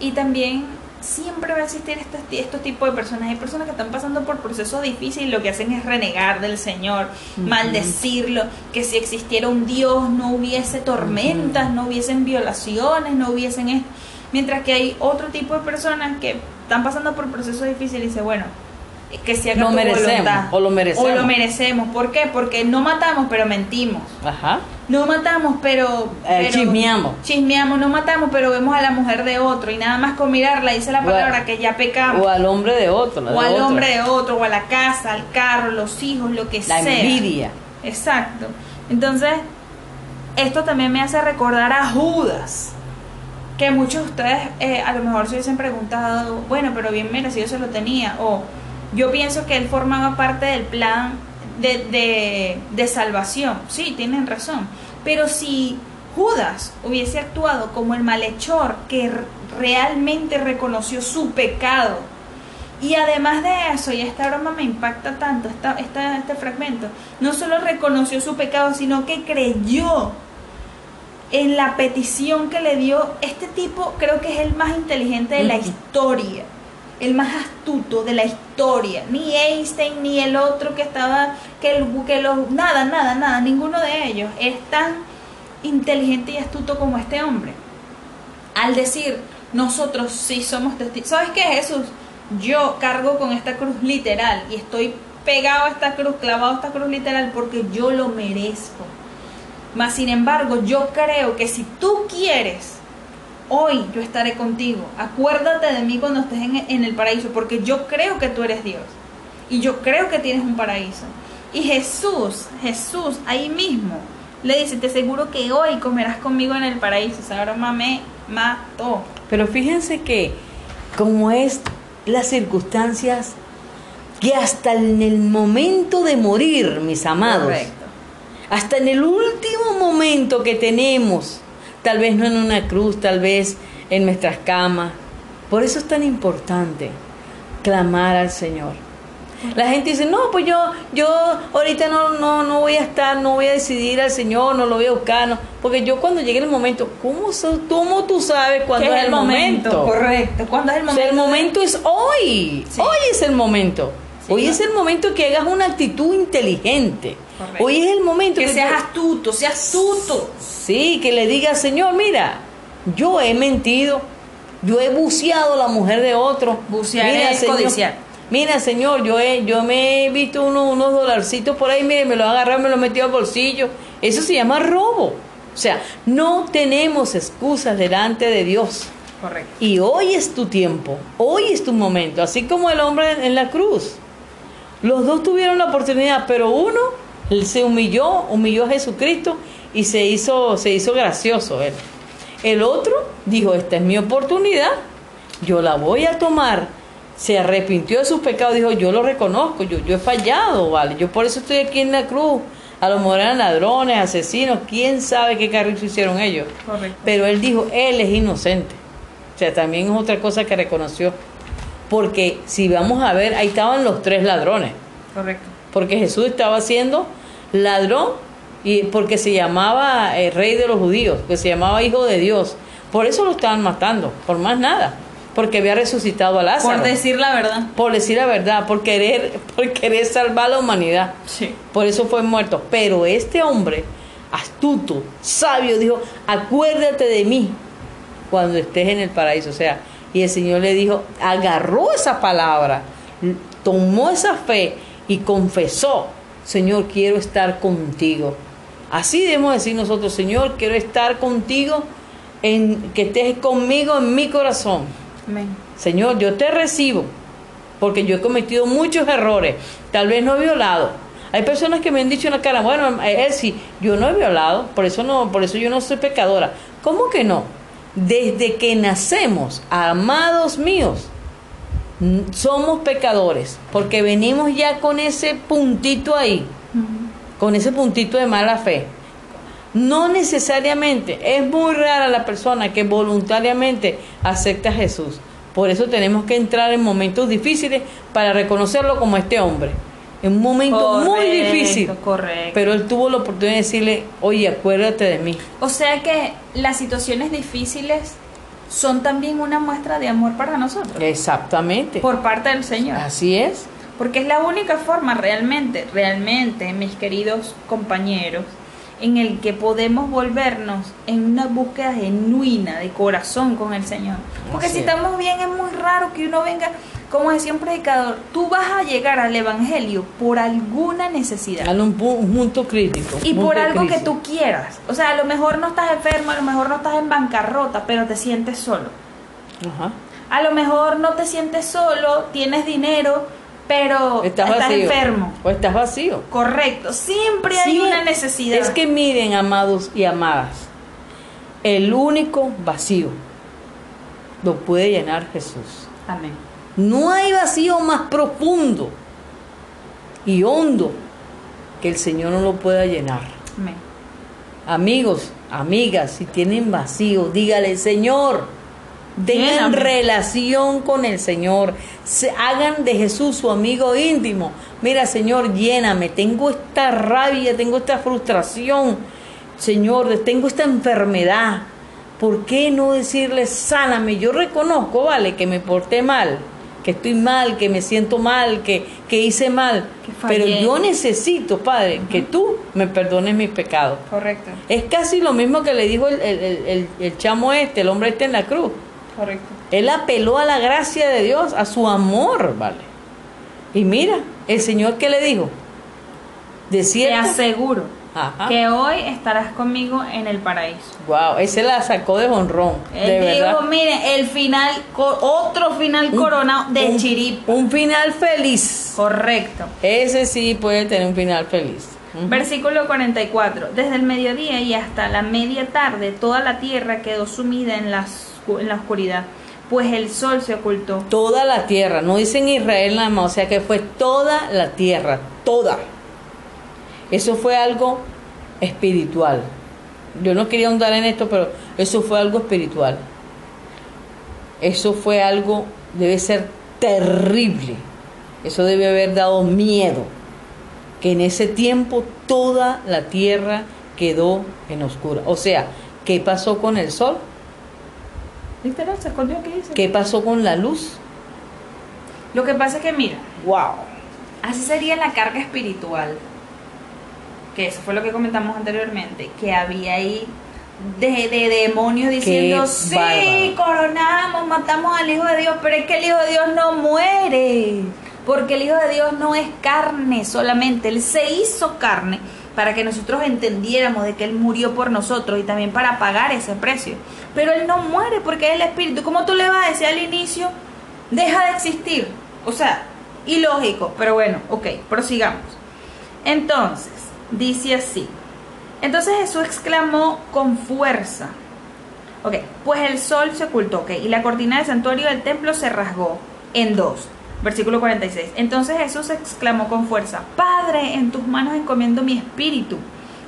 Y también siempre va a existir estos, estos tipos de personas. Hay personas que están pasando por procesos difíciles y lo que hacen es renegar del Señor, maldecirlo, que si existiera un Dios no hubiese tormentas, no hubiesen violaciones, no hubiesen esto. Mientras que hay otro tipo de personas que están pasando por procesos difíciles y dice, bueno, que se haga Lo tu merecemos, voluntad. o lo merecemos. O lo merecemos. ¿Por qué? Porque no matamos, pero mentimos. Ajá. No matamos, pero, Eh, pero- chismeamos. Chismeamos, no matamos, pero vemos a la mujer de otro y nada más con mirarla dice la a- palabra que ya pecamos. O al hombre de otro. la O de al hombre de otro, o a la casa, al carro, los hijos, lo que La sea. envidia. Exacto. Entonces, esto también me hace recordar a Judas. Que muchos de ustedes eh, a lo mejor se hubiesen preguntado, bueno, pero bien merecido se lo tenía. O yo pienso que él formaba parte del plan de, de, de salvación. Sí, tienen razón. Pero si Judas hubiese actuado como el malhechor que realmente reconoció su pecado, y además de eso, y esta broma me impacta tanto, esta, esta- este fragmento, no solo reconoció su pecado, sino que creyó en la petición que le dio este tipo, creo que es el más inteligente de la historia, el más astuto de la historia. Ni Einstein, ni el otro que estaba, que, los, nada, nada, nada, ninguno de ellos es tan inteligente y astuto como este hombre. Al decir, nosotros sí somos testigos. ¿Sabes qué, Jesús? Yo cargo con esta cruz literal y estoy pegado a esta cruz, clavado a esta cruz literal porque yo lo merezco. Mas, sin embargo, yo creo que si tú quieres, hoy yo estaré contigo. Acuérdate de mí cuando estés en, en el paraíso, porque yo creo que tú eres Dios. Y yo creo que tienes un paraíso. Y Jesús, Jesús, ahí mismo, le dice, te aseguro que hoy comerás conmigo en el paraíso. Esa broma me mató. Pero fíjense que como es las circunstancias que hasta en el momento de morir, mis amados, Correcto. hasta en el último momento que tenemos, tal vez no en una cruz, tal vez en nuestras camas. Por eso es tan importante clamar al Señor. La gente dice, no, pues yo, yo ahorita no, no, no voy a estar, no voy a decidir al Señor, no lo voy a buscar, no. porque yo cuando llegue el momento, ¿cómo, so- cómo tú sabes cuándo ¿Qué es el momento? Correcto. ¿Cuándo es el O sea, momento? el momento es hoy. Sí. Hoy es el momento. Sí. hoy es el momento que hagas una actitud inteligente. Correcto. Hoy es el momento Que que seas tú- astuto, seas astuto. Sí, que le diga, Señor, mira, yo he mentido, yo he buceado a la mujer de otro. Bucear mira, es codiciar. Mira, Señor, yo, he, yo me he visto uno- unos dolarcitos por ahí, mire, me los agarrado, me los he metido al bolsillo. Eso se llama robo. O sea, no tenemos excusas delante de Dios. Correcto. Y hoy es tu tiempo, hoy es tu momento, así como el hombre en la cruz. Los dos tuvieron la oportunidad, pero uno se humilló, humilló a Jesucristo y se hizo, se hizo gracioso él. El otro dijo, esta es mi oportunidad, yo la voy a tomar. Se arrepintió de sus pecados, dijo, yo lo reconozco, yo, yo he fallado, ¿vale? Yo por eso estoy aquí en la cruz. A lo mejor eran ladrones, asesinos, quién sabe qué carrizo hicieron ellos. Correcto. Pero él dijo, él es inocente. O sea, también es otra cosa que reconoció. Porque si vamos a ver, ahí estaban los tres ladrones. Correcto. Porque Jesús estaba siendo ladrón y porque se llamaba eh, rey de los judíos, que se llamaba hijo de Dios. Por eso lo estaban matando, por más nada. Porque había resucitado a Lázaro. Por decir la verdad. Por decir la verdad, por querer, por querer salvar a la humanidad. Sí. Por eso fue muerto. Pero este hombre, astuto, sabio, dijo, acuérdate de mí cuando estés en el paraíso. O sea, y el Señor le dijo, agarró esa palabra, tomó esa fe y confesó, Señor, quiero estar contigo. Así debemos decir nosotros, Señor, quiero estar contigo, en, que estés conmigo en mi corazón. Amén. Señor, yo te recibo porque yo he cometido muchos errores. Tal vez no he violado. Hay personas que me han dicho en la cara, bueno, él sí, yo no he violado, por eso no, por eso yo no soy pecadora. ¿Cómo que no? Desde que nacemos, amados míos, somos pecadores, porque venimos ya con ese puntito ahí, con ese puntito de mala fe. No necesariamente, es muy rara la persona que voluntariamente acepta a Jesús. Por eso tenemos que entrar en momentos difíciles para reconocerlo como este hombre. En un momento muy difícil. Correcto. Pero él tuvo la oportunidad de decirle, oye, acuérdate de mí. O sea que las situaciones difíciles son también una muestra de amor para nosotros. Exactamente. Por parte del Señor. Así es. Porque es la única forma realmente, realmente, mis queridos compañeros, en el que podemos volvernos en una búsqueda genuina de corazón con el Señor. Porque Así si es. estamos bien es muy raro que uno venga, como decía un predicador, tú vas a llegar al Evangelio por alguna necesidad. En un, pu- un punto crítico. Y por algo que tú quieras. O sea, a lo mejor no estás enfermo, a lo mejor no estás en bancarrota, pero te sientes solo. Ajá. A lo mejor no te sientes solo, tienes dinero, pero Estás, estás, vacío. enfermo. O estás vacío. Correcto, siempre hay Sí, una necesidad. Es que miren, amados y amadas, el único vacío lo puede llenar Jesús. Amén. No hay vacío más profundo y hondo que el Señor no lo pueda llenar. Amén. Amigos, amigas, si tienen vacío, dígale, Señor, tengan Lléname. relación con el Señor, se hagan de Jesús su amigo íntimo. Mira, Señor, lléname, tengo esta rabia, tengo esta frustración, Señor, tengo esta enfermedad. ¿Por qué no decirle, sáname? Yo reconozco, vale, que me porté mal, que estoy mal, que me siento mal, que, que hice mal, Que pero yo necesito, Padre, que tú me perdones mis pecados. Correcto, Es casi lo mismo que le dijo el, el- el- el- chamo este, el hombre este en la cruz. correcto. Él apeló a la gracia de Dios, a su amor, ¿vale? Y mira, el Señor que le dijo, de Te cierto, aseguro Ajá. que hoy estarás conmigo en el paraíso. wow, ese la sacó de honrón, Él de dijo, verdad. mire, el final, otro final coronado de un, chiripa. un final feliz. Correcto. Ese sí puede tener un final feliz. Versículo 44. Desde el mediodía y hasta la media tarde toda la tierra quedó sumida en la, en la oscuridad, pues el sol se ocultó. Toda la tierra, no dicen Israel nada más, o sea que fue toda la tierra, toda. Eso fue algo espiritual. Yo no quería ahondar en esto, pero eso fue algo espiritual. Eso fue algo, debe ser terrible. Eso debe haber dado miedo. Que en ese tiempo toda la tierra quedó en oscura. O sea, ¿qué pasó con el sol? Literal, se escondió aquí. dice. ¿Qué pasó con la luz? Lo que pasa es que, mira, ¡Wow! así sería la carga espiritual. Que eso fue lo que comentamos anteriormente. Que había ahí de, de demonios diciendo: Qué Sí, bárbaro. coronamos, matamos al Hijo de Dios. Pero es que el Hijo de Dios no muere. Porque el Hijo de Dios no es carne solamente. Él se hizo carne para que nosotros entendiéramos de que Él murió por nosotros y también para pagar ese precio. Pero Él no muere porque es el Espíritu. ¿Cómo tú le vas a decir al inicio? Deja de existir. O sea, ilógico. Pero bueno, ok, prosigamos. Entonces, dice así. Entonces Jesús exclamó con fuerza. Ok, pues el sol se ocultó, ok, y la cortina del santuario del templo se rasgó en dos. Versículo 46. Entonces Jesús exclamó con fuerza, Padre, en tus manos encomiendo mi espíritu.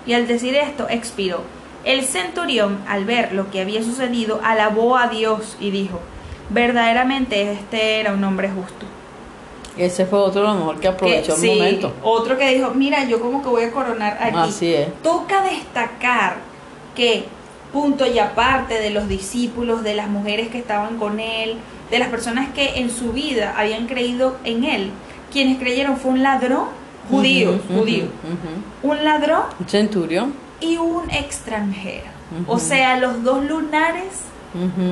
Y al decir esto, expiró. El centurión, al ver lo que había sucedido, alabó a Dios y dijo, verdaderamente este era un hombre justo. Ese fue otro a lo mejor que aprovechó Que- el sí, momento. Otro que dijo, mira, yo como que voy a coronar aquí. Así es. Toca destacar que, punto y aparte de los discípulos, de las mujeres que estaban con él, de las personas que en su vida habían creído en él, quienes creyeron fue un ladrón judío, judío, un ladrón Un centurión. y un extranjero. O sea, los dos lunares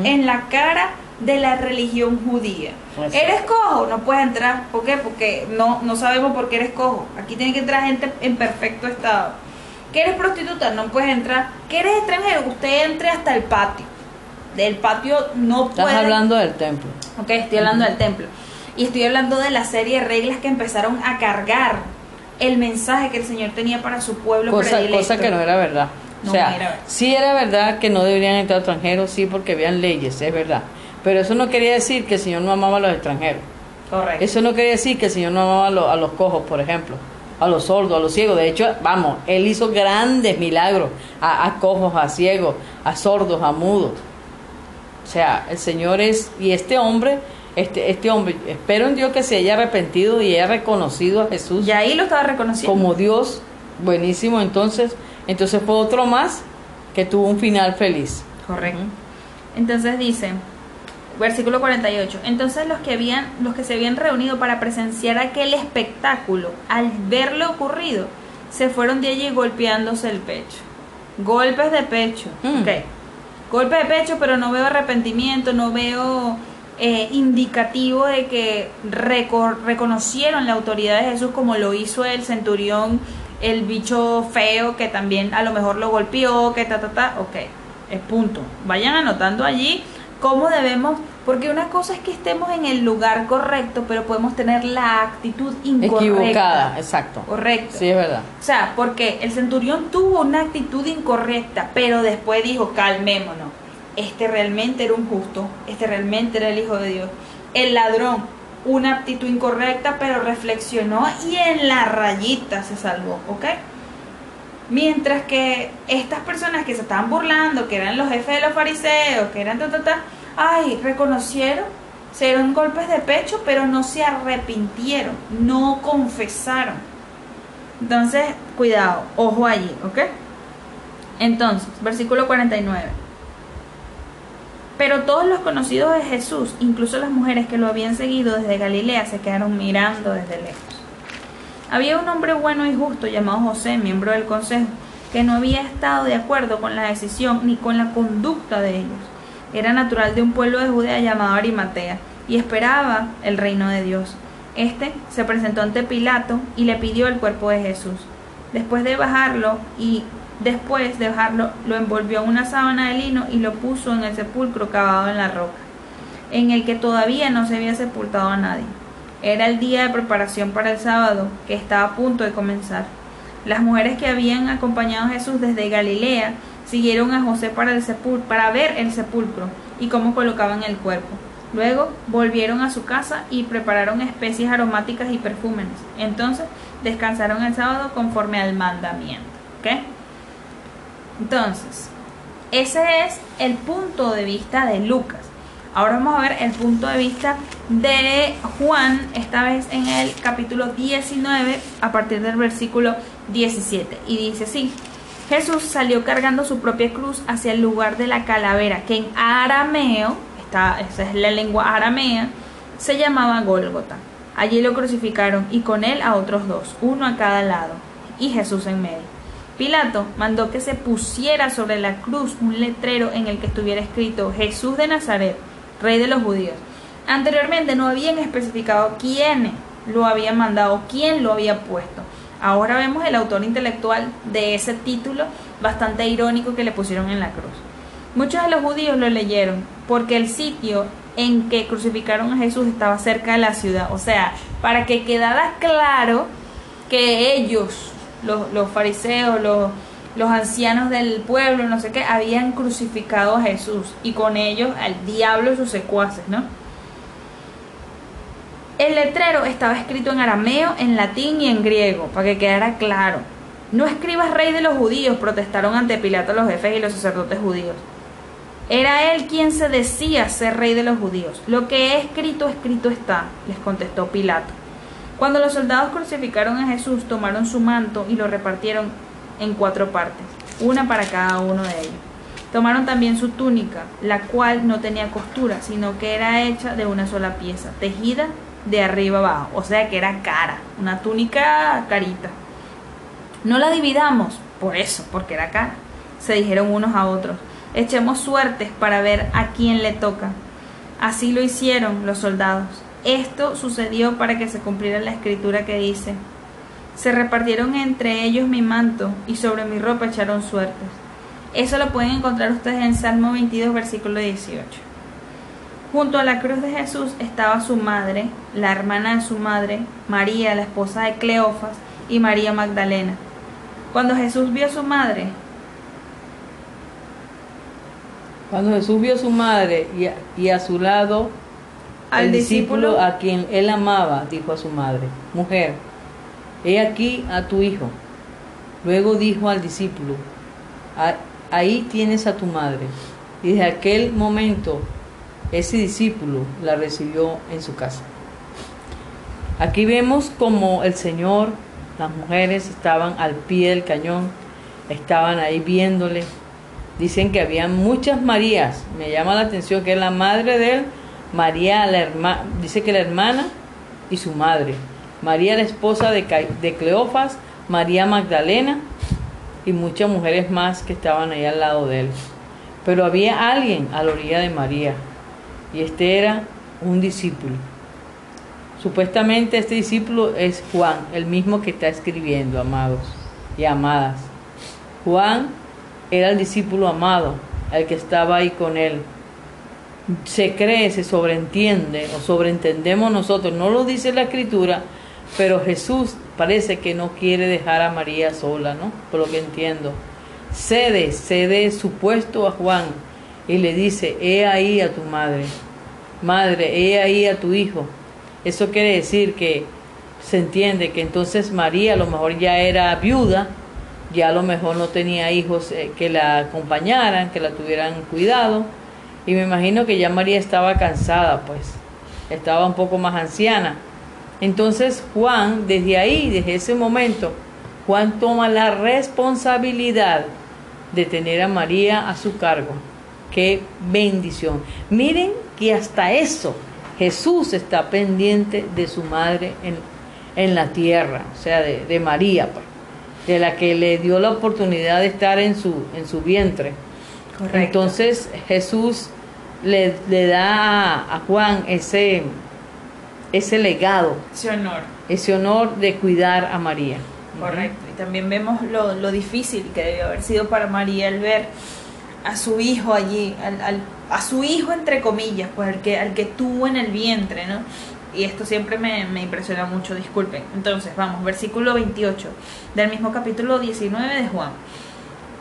en la cara de la religión judía. Exacto. Eres cojo, no puedes entrar. ¿Por qué? Porque no, no sabemos por qué eres cojo. Aquí tiene que entrar gente en perfecto estado. ¿Que eres prostituta? No puedes entrar. ¿Que eres extranjero? Usted entre hasta el patio. Del patio no Estás puede. hablando del templo. Ok, estoy hablando del templo. Y estoy hablando de la serie de reglas que empezaron a cargar el mensaje que el Señor tenía para su pueblo Cosa, que no era verdad. No o sea, era verdad. sí era verdad que no deberían entrar extranjeros, sí, porque habían leyes, es verdad. Pero eso no quería decir que el Señor no amaba a los extranjeros. Correcto. Eso no quería decir que el Señor no amaba a los, a los cojos, por ejemplo, a los sordos, a los ciegos. De hecho, vamos, Él hizo grandes milagros a, a cojos, a ciegos, a sordos, a mudos. O sea, el Señor es, y este hombre, este, este hombre, espero en Dios que se haya arrepentido y haya reconocido a Jesús Y ahí lo estaba reconociendo. como Dios, buenísimo. Entonces, entonces fue otro más que tuvo un final feliz. Correcto. Entonces dice, versículo 48, entonces los que habían los que se habían reunido para presenciar aquel espectáculo, al ver lo ocurrido, se fueron de allí golpeándose el pecho. Golpes de pecho. Mm. Ok. Golpe de pecho, pero no veo arrepentimiento, no veo eh, indicativo de que reco- reconocieron la autoridad de Jesús como lo hizo el centurión, el bicho feo que también a lo mejor lo golpeó, que ta, ta, ta. Ok, es punto. Vayan anotando allí cómo debemos, porque una cosa es que estemos en el lugar correcto, pero podemos tener la actitud incorrecta. Equivocada, exacto. Correcto. Sí, es verdad. O sea, porque el centurión tuvo una actitud incorrecta, pero después dijo, calmémonos. Este realmente era un justo, este realmente era el Hijo de Dios. El ladrón, una actitud incorrecta, pero reflexionó y en la rayita se salvó, ¿ok? Mientras que estas personas que se estaban burlando, que eran los jefes de los fariseos, que eran ta, ta, ta, ay, reconocieron, se dieron golpes de pecho, pero no se arrepintieron, no confesaron. Entonces, cuidado, ojo allí, ¿ok? Entonces, versículo 49. Pero todos los conocidos de Jesús, incluso las mujeres que lo habían seguido desde Galilea, se quedaron mirando desde lejos. Había un hombre bueno y justo llamado José, miembro del consejo, que no había estado de acuerdo con la decisión ni con la conducta de ellos. Era natural de un pueblo de Judea llamado Arimatea y esperaba el reino de Dios. Este se presentó ante Pilato y le pidió el cuerpo de Jesús. Después de bajarlo y después de bajarlo, lo envolvió en una sábana de lino y lo puso en el sepulcro cavado en la roca, en el que todavía no se había sepultado a nadie. Era el día de preparación para el sábado, que estaba a punto de comenzar. Las mujeres que habían acompañado a Jesús desde Galilea siguieron a José para, el para ver el sepulcro y cómo colocaban el cuerpo. Luego volvieron a su casa y prepararon especies aromáticas y perfúmenes. Entonces descansaron el sábado conforme al mandamiento. Entonces, ese es el punto de vista de Lucas. Ahora vamos a ver el punto de vista de Juan, esta vez en el capítulo 19, a partir del versículo 17. Y dice así, Jesús salió cargando su propia cruz hacia el lugar de la calavera, que en arameo, esta, esa es la lengua aramea, se llamaba Gólgota. Allí lo crucificaron y con él a otros dos, uno a cada lado, y Jesús en medio. Pilato mandó que se pusiera sobre la cruz un letrero en el que estuviera escrito Jesús de Nazaret, rey de los judíos. Anteriormente no habían especificado quién lo habían mandado, quién lo había puesto. Ahora vemos el autor intelectual de ese título bastante irónico que le pusieron en la cruz. Muchos de los judíos lo leyeron porque el sitio en que crucificaron a Jesús estaba cerca de la ciudad. O sea, para que quedara claro que ellos, los, los fariseos, los, los ancianos del pueblo, no sé qué, habían crucificado a Jesús y con ellos al diablo y sus secuaces, ¿no? El letrero estaba escrito en arameo, en latín y en griego, para que quedara claro. No escribas rey de los judíos, protestaron ante Pilato los jefes y los sacerdotes judíos. Era él quien se decía ser rey de los judíos. Lo que he escrito, escrito está, les contestó Pilato. Cuando los soldados crucificaron a Jesús, tomaron su manto y lo repartieron en cuatro partes, una para cada uno de ellos. Tomaron también su túnica, la cual no tenía costura, sino que era hecha de una sola pieza, tejida de arriba abajo, o sea que era cara, una túnica carita. No la dividamos, por eso, porque era cara, se dijeron unos a otros. Echemos suertes para ver a quién le toca. Así lo hicieron los soldados. Esto sucedió para que se cumpliera la escritura que dice, se repartieron entre ellos mi manto y sobre mi ropa echaron suertes. Eso lo pueden encontrar ustedes en Salmo 22, versículo 18. Junto a la cruz de Jesús estaba su madre, la hermana de su madre, María, la esposa de Cleofas, y María Magdalena. Cuando Jesús vio a su madre, Cuando Jesús vio a su madre y a, y a su lado Al al discípulo, discípulo. a quien él amaba, dijo a su madre, mujer, he aquí a tu hijo. Luego dijo al discípulo, "Ah, ahí tienes a tu madre. Y desde aquel momento ese discípulo la recibió en su casa. Aquí vemos como el Señor, las mujeres estaban al pie del cañón, estaban ahí viéndole. Dicen que había muchas Marías. Me llama la atención que es la madre de él, María, la herma, dice que la hermana y su madre. María, la esposa de, de Cleofas, María Magdalena y muchas mujeres más que estaban ahí al lado de él. Pero había alguien a la orilla de María y este era un discípulo. Supuestamente este discípulo es Juan, el mismo que está escribiendo, amados y amadas. Juan era el discípulo amado, el que estaba ahí con él. Se cree, se sobreentiende o sobreentendemos nosotros, no lo dice la escritura, pero Jesús parece que no quiere dejar a María sola, ¿no? Por lo que entiendo. Cede, cede su puesto a Juan y le dice, he ahí a tu madre, madre, he ahí a tu hijo. Eso quiere decir que se entiende que entonces María a lo mejor ya era viuda, ya a lo mejor no tenía hijos eh, que la acompañaran, que la tuvieran cuidado. Y me imagino que ya María estaba cansada, pues, estaba un poco más anciana. Entonces Juan, desde ahí, desde ese momento, Juan toma la responsabilidad de tener a María a su cargo. Qué bendición. Miren que hasta eso Jesús está pendiente de su madre en, en la tierra, o sea, de, de María, pues, de la que le dio la oportunidad de estar en su, en su vientre. Correcto. Entonces Jesús le, le da a, a Juan ese, ese legado, ese honor. ese honor de cuidar a María. Correcto. Y también vemos lo, lo difícil que debió haber sido para María el ver a su hijo allí, al, al- a su hijo entre comillas, pues al que, al que tuvo en el vientre, ¿no? Y esto siempre me, me impresiona mucho, disculpen. Entonces, vamos, versículo 28 del mismo capítulo 19 de Juan.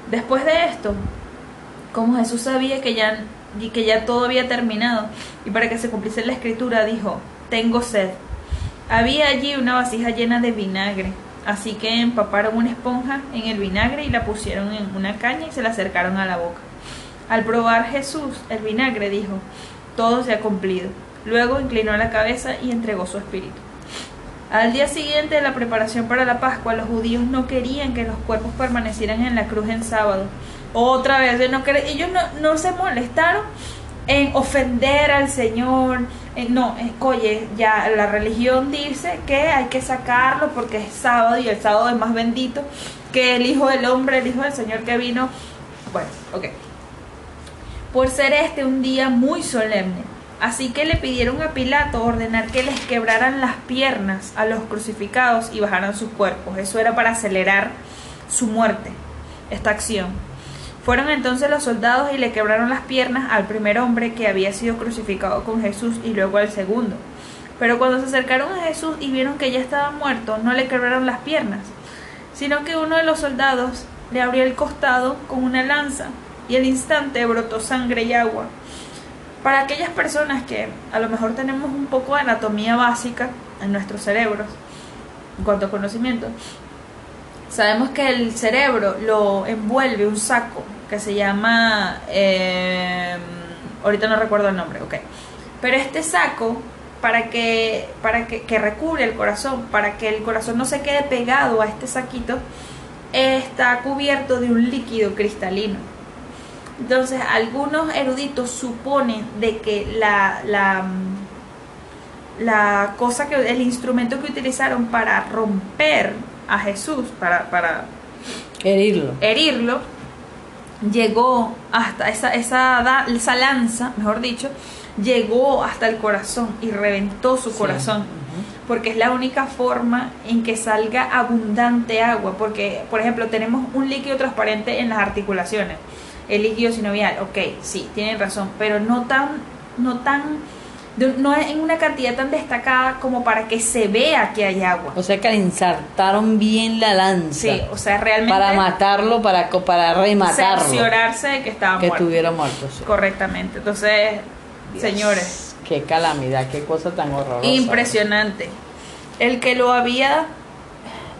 Después de esto, como Jesús sabía que ya, y que ya todo había terminado, y para que se cumpliese la escritura, dijo, tengo sed. Había allí una vasija llena de vinagre. Así que empaparon una esponja en el vinagre y la pusieron en una caña y se la acercaron a la boca. Al probar Jesús el vinagre dijo, todo se ha cumplido. Luego inclinó la cabeza y entregó su espíritu. Al día siguiente de la preparación para la Pascua, los judíos no querían que los cuerpos permanecieran en la cruz en sábado. Otra vez, ellos no, no se molestaron en ofender al Señor. no, oye, ya la religión dice que hay que sacarlo porque es sábado y el sábado es más bendito que el Hijo del Hombre, el Hijo del Señor que vino. Bueno, ok. Por ser este un día muy solemne. Así que le pidieron a Pilato ordenar que les quebraran las piernas a los crucificados y bajaran sus cuerpos. Eso era para acelerar su muerte, esta acción. Fueron entonces los soldados y le quebraron las piernas al primer hombre que había sido crucificado con Jesús y luego al segundo. Pero cuando se acercaron a Jesús y vieron que ya estaba muerto, no le quebraron las piernas, sino que uno de los soldados le abrió el costado con una lanza y al instante brotó sangre y agua. Para aquellas personas que a lo mejor tenemos un poco de anatomía básica en nuestros cerebros, en cuanto a conocimiento, sabemos que el cerebro lo envuelve un saco que se llama, eh, ahorita no recuerdo el nombre, ok, pero este saco para que, para que, que recubre el corazón, para que el corazón no se quede pegado a este saquito, está cubierto de un líquido cristalino. Entonces, algunos eruditos suponen de que la, la, la cosa que, el instrumento que utilizaron para romper a Jesús, para, para herirlo. herirlo, llegó hasta esa, esa, esa lanza, mejor dicho, llegó hasta el corazón y reventó su corazón. Porque es la única forma en que salga abundante agua. Porque, por ejemplo, tenemos un líquido transparente en las articulaciones. El líquido sinovial, ok, sí, tienen razón. Pero no tan, no tan no en una cantidad tan destacada como para que se vea que hay agua. O sea que le insertaron bien la lanza. Sí, o sea, realmente. Para matarlo, para, para rematarlo. Cerciorarse de que estaba muerto. Que estuviera muerto, Correctamente. Entonces, señores. Qué calamidad, qué cosa tan horrorosa. Impresionante. El que lo había.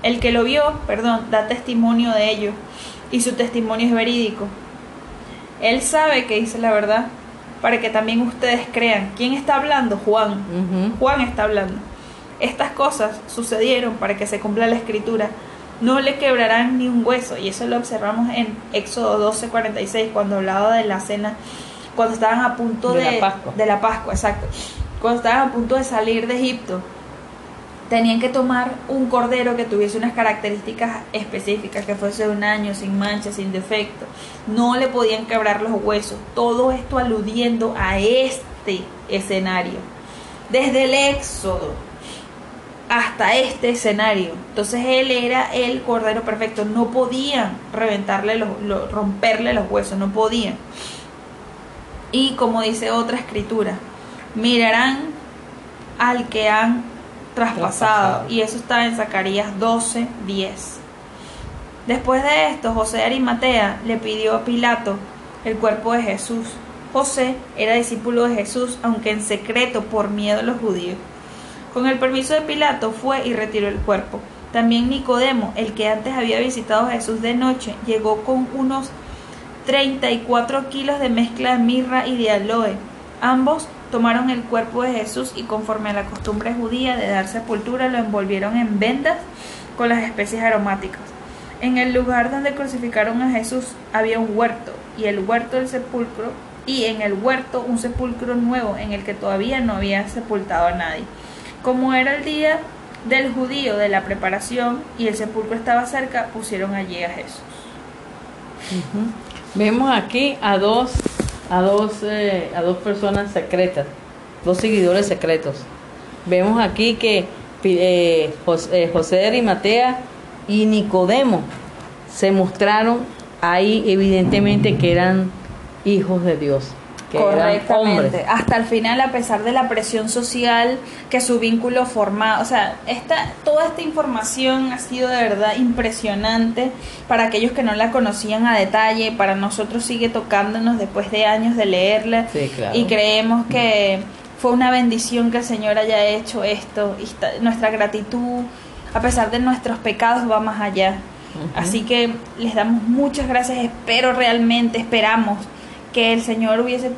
El que lo vio, perdón, da testimonio de ello. Y su testimonio es verídico. Él sabe que dice la verdad para que también ustedes crean. ¿Quién está hablando? Juan. Juan está hablando. Estas cosas sucedieron para que se cumpla la escritura. No le quebrarán ni un hueso. Y eso lo observamos en Éxodo 12:46, cuando hablaba de la cena, cuando estaban a punto de, de la Pascua. De la Pascua, exacto. Cuando estaban a punto de salir de Egipto tenían que tomar un cordero que tuviese unas características específicas, que fuese un año, sin mancha, sin defecto. No le podían quebrar los huesos. Todo esto aludiendo a este escenario. Desde el éxodo hasta este escenario. Entonces él era el cordero perfecto. No podían reventarle los, romperle los huesos, no podían. Y como dice otra escritura, mirarán al que han traspasado. Y eso está en Zacarías 12, 10. Después de esto, José de Arimatea le pidió a Pilato el cuerpo de Jesús. José era discípulo de Jesús, aunque en secreto por miedo a los judíos. Con el permiso de Pilato fue y retiró el cuerpo. También Nicodemo, el que antes había visitado a Jesús de noche, llegó con unos 34 kilos de mezcla de mirra y de aloe. Ambos tomaron el cuerpo de Jesús y conforme a la costumbre judía de dar sepultura lo envolvieron en vendas con las especies aromáticas. En el lugar donde crucificaron a Jesús había un huerto y el huerto del sepulcro y en el huerto un sepulcro nuevo en el que todavía no había sepultado a nadie. Como era el día del judío de la preparación y el sepulcro estaba cerca, pusieron allí a Jesús. Vemos aquí a dos a dos, eh, a dos personas secretas, dos seguidores secretos. Vemos aquí que eh, José, eh, José de Arimatea y Nicodemo se mostraron ahí evidentemente que eran hijos de Dios. Correctamente. Hasta el final, a pesar de la presión social que su vínculo formaba, o sea, esta, toda esta información ha sido de verdad impresionante para aquellos que no la conocían a detalle, para nosotros sigue tocándonos después de años de leerla y creemos que fue una bendición que el Señor haya hecho esto, y nuestra gratitud a pesar de nuestros pecados, va más allá. Así que les damos muchas gracias. Espero realmente, esperamos que el Señor hubiese eh,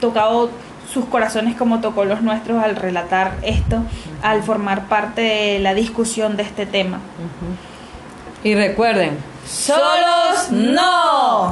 tocado sus corazones como tocó los nuestros al relatar esto, al formar parte de la discusión de este tema. Y recuerden, ¡Solos no!